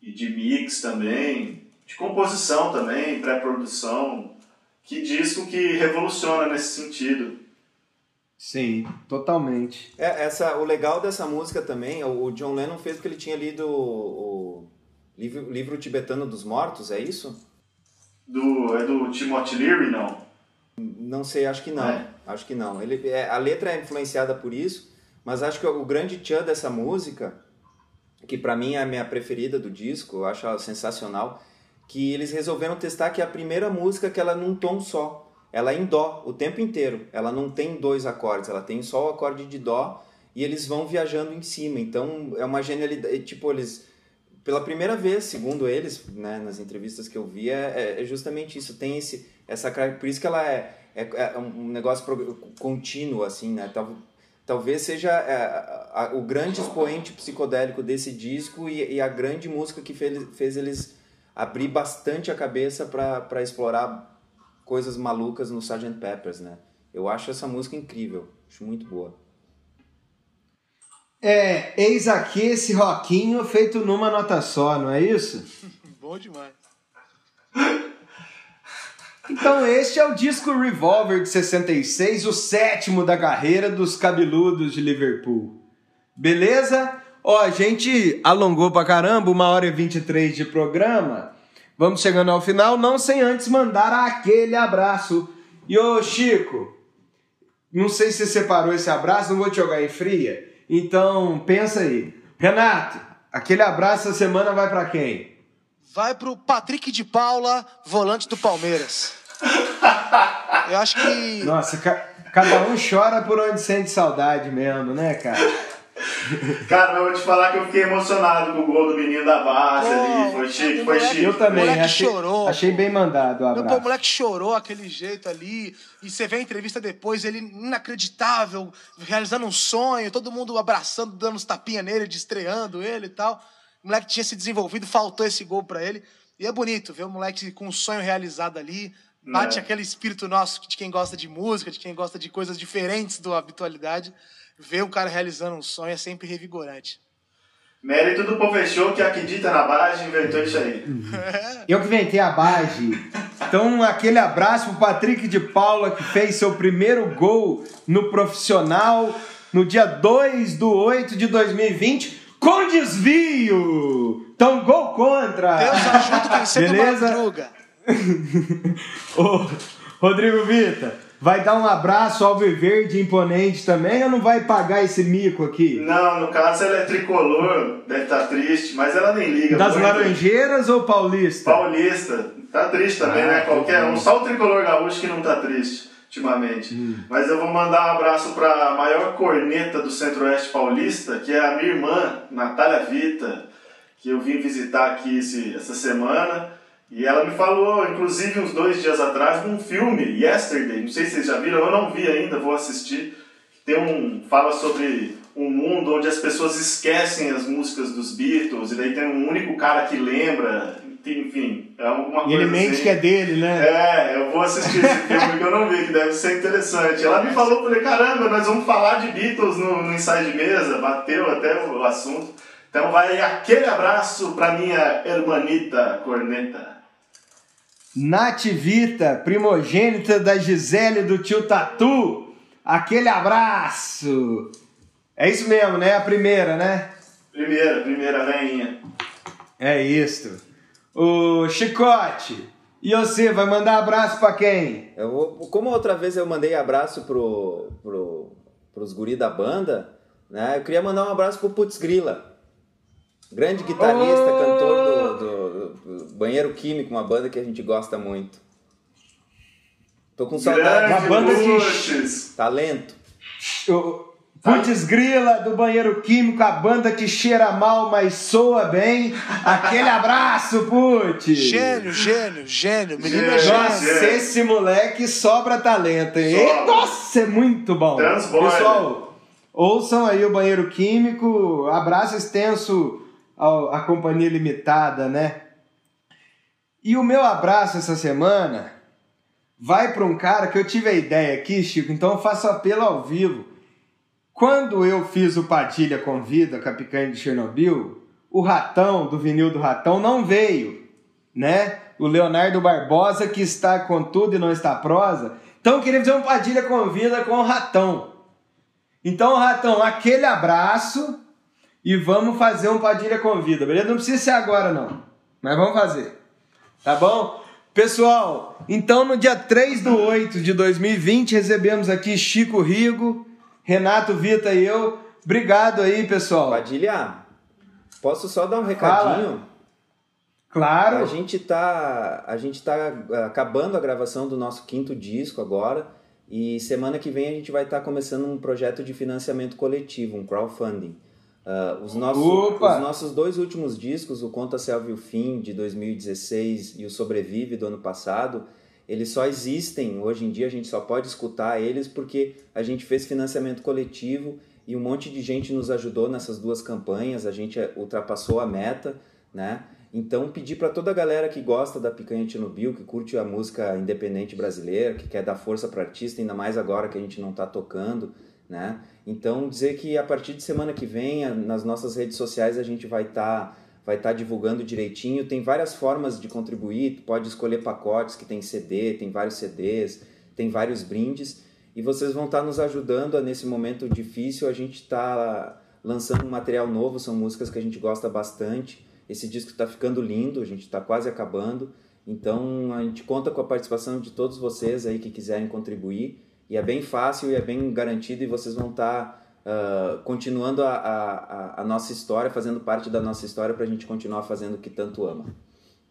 e de mix também, de composição também, pré-produção. Que disco que revoluciona nesse sentido. Sim, totalmente. É, essa, o legal dessa música também, o o John Lennon fez porque ele tinha lido o, o livro, livro tibetano dos mortos, é isso? Do, é do Timothy Leary, não? Não sei, acho que não. É. Acho que não. Ele, é, a letra é influenciada por isso, mas acho que o grande tchan dessa música, que pra mim é a minha preferida do disco, eu acho ela sensacional, que eles resolveram testar que é a primeira música que ela é num tom só. Ela é em dó o tempo inteiro. Ela não tem dois acordes, ela tem só o acorde de dó e eles vão viajando em cima. Então é uma genialidade. Tipo, eles. Pela primeira vez, segundo eles, né, nas entrevistas que eu vi, é, é justamente isso. Tem esse, essa Por isso que ela é, é, é um negócio contínuo, assim, né? Tal- talvez seja é, a- o grande expoente psicodélico desse disco e, e a grande música que fez, fez eles abrir bastante a cabeça para explorar coisas malucas no Sgt. Peppers, né? Eu acho essa música incrível, acho muito boa. É, eis aqui esse roquinho feito numa nota só, não é isso? [LAUGHS] Bom demais. Então este é o disco Revolver de 66, o sétimo da carreira dos cabeludos de Liverpool. Beleza? Ó, a gente alongou pra caramba, uma hora e 23 de programa. Vamos chegando ao final, não sem antes mandar aquele abraço. E ô Chico, não sei se você separou esse abraço, não vou te jogar em fria. Então pensa aí. Renato, aquele abraço essa semana vai pra quem? Vai pro Patrick de Paula, volante do Palmeiras. Eu acho que. Nossa, ca- cada um chora por onde sente saudade mesmo, né, cara? [LAUGHS] Cara, eu vou te falar que eu fiquei emocionado com o gol do menino da base ali. Foi chique, o foi moleque- chique. Eu também, moleque achei, chorou, achei bem mandado o Meu, pô, o abraço. moleque chorou aquele jeito ali. E você vê a entrevista depois, ele inacreditável, realizando um sonho, todo mundo abraçando, dando uns tapinha nele, estreando ele e tal. O moleque tinha se desenvolvido, faltou esse gol pra ele. E é bonito ver o moleque com um sonho realizado ali. Bate É. aquele espírito nosso de quem gosta de música, de quem gosta de coisas diferentes da habitualidade. Ver o cara realizando um sonho é sempre revigorante. Mérito do Povechou que acredita na base inventou isso aí. [LAUGHS] Eu que inventei a base. Então, aquele abraço pro Patrick de Paula, que fez seu primeiro gol no profissional no dia 2 do 8 de 2020, com desvio! Então, gol contra! Deus ajuda quem sempre Beleza? madruga. [LAUGHS] Ô, Rodrigo Vita, vai dar um abraço ao Viverde Imponente também ou não vai pagar esse mico aqui? Não, no caso ela é tricolor, deve estar triste, mas ela nem liga. Das muito. Laranjeiras ou Paulista? Paulista, tá triste também, Ah, né? que Qualquer um, só o tricolor gaúcho que não tá triste ultimamente. Hum. Mas eu vou mandar um abraço pra maior corneta do Centro-Oeste Paulista, que é a minha irmã, Natália Vita, que eu vim visitar aqui esse, essa semana. E ela me falou, inclusive uns dois dias atrás, de um filme, Yesterday, não sei se vocês já viram, eu não vi ainda, vou assistir. Tem um. fala sobre um mundo onde as pessoas esquecem as músicas dos Beatles, e daí tem um único cara que lembra, enfim, é alguma E coisa. ele mente assim. que é dele, né? É, eu vou assistir esse [LAUGHS] filme que eu não vi, que deve ser interessante. Ela me falou, falei, caramba, nós vamos falar de Beatles no, no ensaio de mesa, bateu até o assunto. Então vai aquele abraço pra minha hermanita corneta. Nath Vita, primogênita da Gisele do tio Tatu. Aquele abraço! É isso mesmo, né? A primeira, né? Primeira, primeira veinha. É isso. O Chicote, e você vai mandar abraço pra quem? Eu vou, como outra vez eu mandei abraço pro, pro, pros guri da banda, né? Eu queria mandar um abraço pro Putz Grila. Grande guitarrista, Oh! cantor do- do Banheiro Químico, uma banda que a gente gosta muito. Tô com saudade. Uma banda que- Puts. Talento. Putz Grila, do Banheiro Químico, a banda que cheira mal, mas soa bem. Aquele abraço, Putz! Gênio, gênio, gênio. Menino é Gênio. Nossa, gênio. esse moleque sobra talento. hein? Sobra. Nossa, é muito bom. Transborda. Pessoal, ouçam aí o Banheiro Químico. Abraço extenso à Companhia Limitada, né? E o meu abraço essa semana vai para um cara que eu tive a ideia aqui, Chico, então eu faço apelo ao vivo. Quando eu fiz o Padilha Convida com de Chernobyl, o Ratão, do vinil do Ratão, não veio, né? O Leonardo Barbosa, que está com tudo e não está prosa. Então eu queria fazer um Padilha Convida com o Ratão. Então, Ratão, aquele abraço e vamos fazer um Padilha Convida, beleza? Não precisa ser agora, não. Mas vamos fazer. Tá bom? Pessoal, então no dia 3 do 8 de 2020 recebemos aqui Chico Rigo, Renato Vita e eu. Obrigado aí, pessoal. Padilha, posso só dar um recadinho? Claro. A gente tá, a gente tá ah, acabando a gravação do nosso quinto disco agora e semana que vem a gente vai estar começando um projeto de financiamento coletivo, um crowdfunding. Ah, os, nossos, os nossos dois últimos discos, o Conta Selva e o Fim, de 2016, e o Sobrevive, do ano passado, eles só existem, hoje em dia a gente só pode escutar eles porque a gente fez financiamento coletivo e um monte de gente nos ajudou nessas duas campanhas, a gente ultrapassou a meta, né? Então, pedir para toda a galera que gosta da Picanha Chernobyl, que curte a música independente brasileira, que quer dar força para artista, ainda mais agora que a gente não está tocando, né? Então, dizer que a partir de semana que vem, nas nossas redes sociais, a gente vai estar vai estar divulgando direitinho. Tem várias formas de contribuir, tu pode escolher pacotes que tem CD, tem vários CDs, tem vários brindes, e vocês vão estar nos ajudando a, nesse momento difícil. A gente está lançando um material novo, são músicas que a gente gosta bastante. Esse disco está ficando lindo, a gente está quase acabando. Então a gente conta com a participação de todos vocês aí que quiserem contribuir. E é bem fácil e é bem garantido e vocês vão estar ah, continuando a, a, a- nossa história, fazendo parte da nossa história para a gente continuar fazendo o que tanto ama.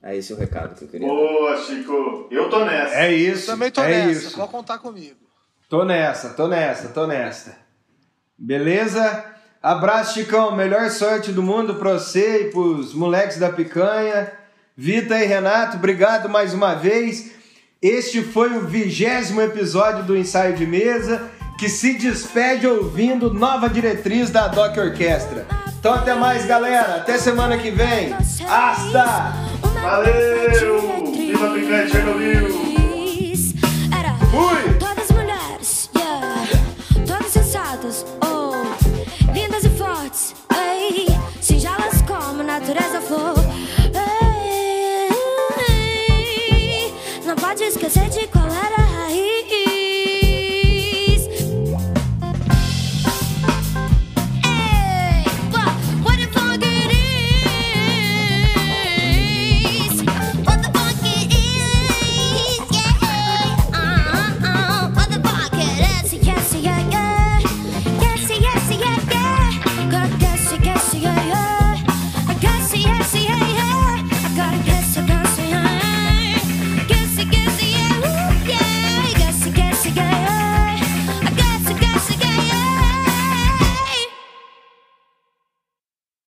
É esse o recado que eu queria. Boa, Chico. Eu tô nessa. É Eu isso. também tô é nessa, isso. pode contar comigo. Tô nessa, tô nessa, tô nessa. Beleza? Abraço, Chicão. Melhor sorte do mundo pra você e pros moleques da picanha. Vita e Renato, obrigado mais uma vez. Este foi o vigésimo episódio do Ensaio de Mesa, que se despede ouvindo nova diretriz da Doc Orquestra. Então até mais, galera. Até semana que vem. Hasta! Valeu! Viva Chernobyl! Era Fui!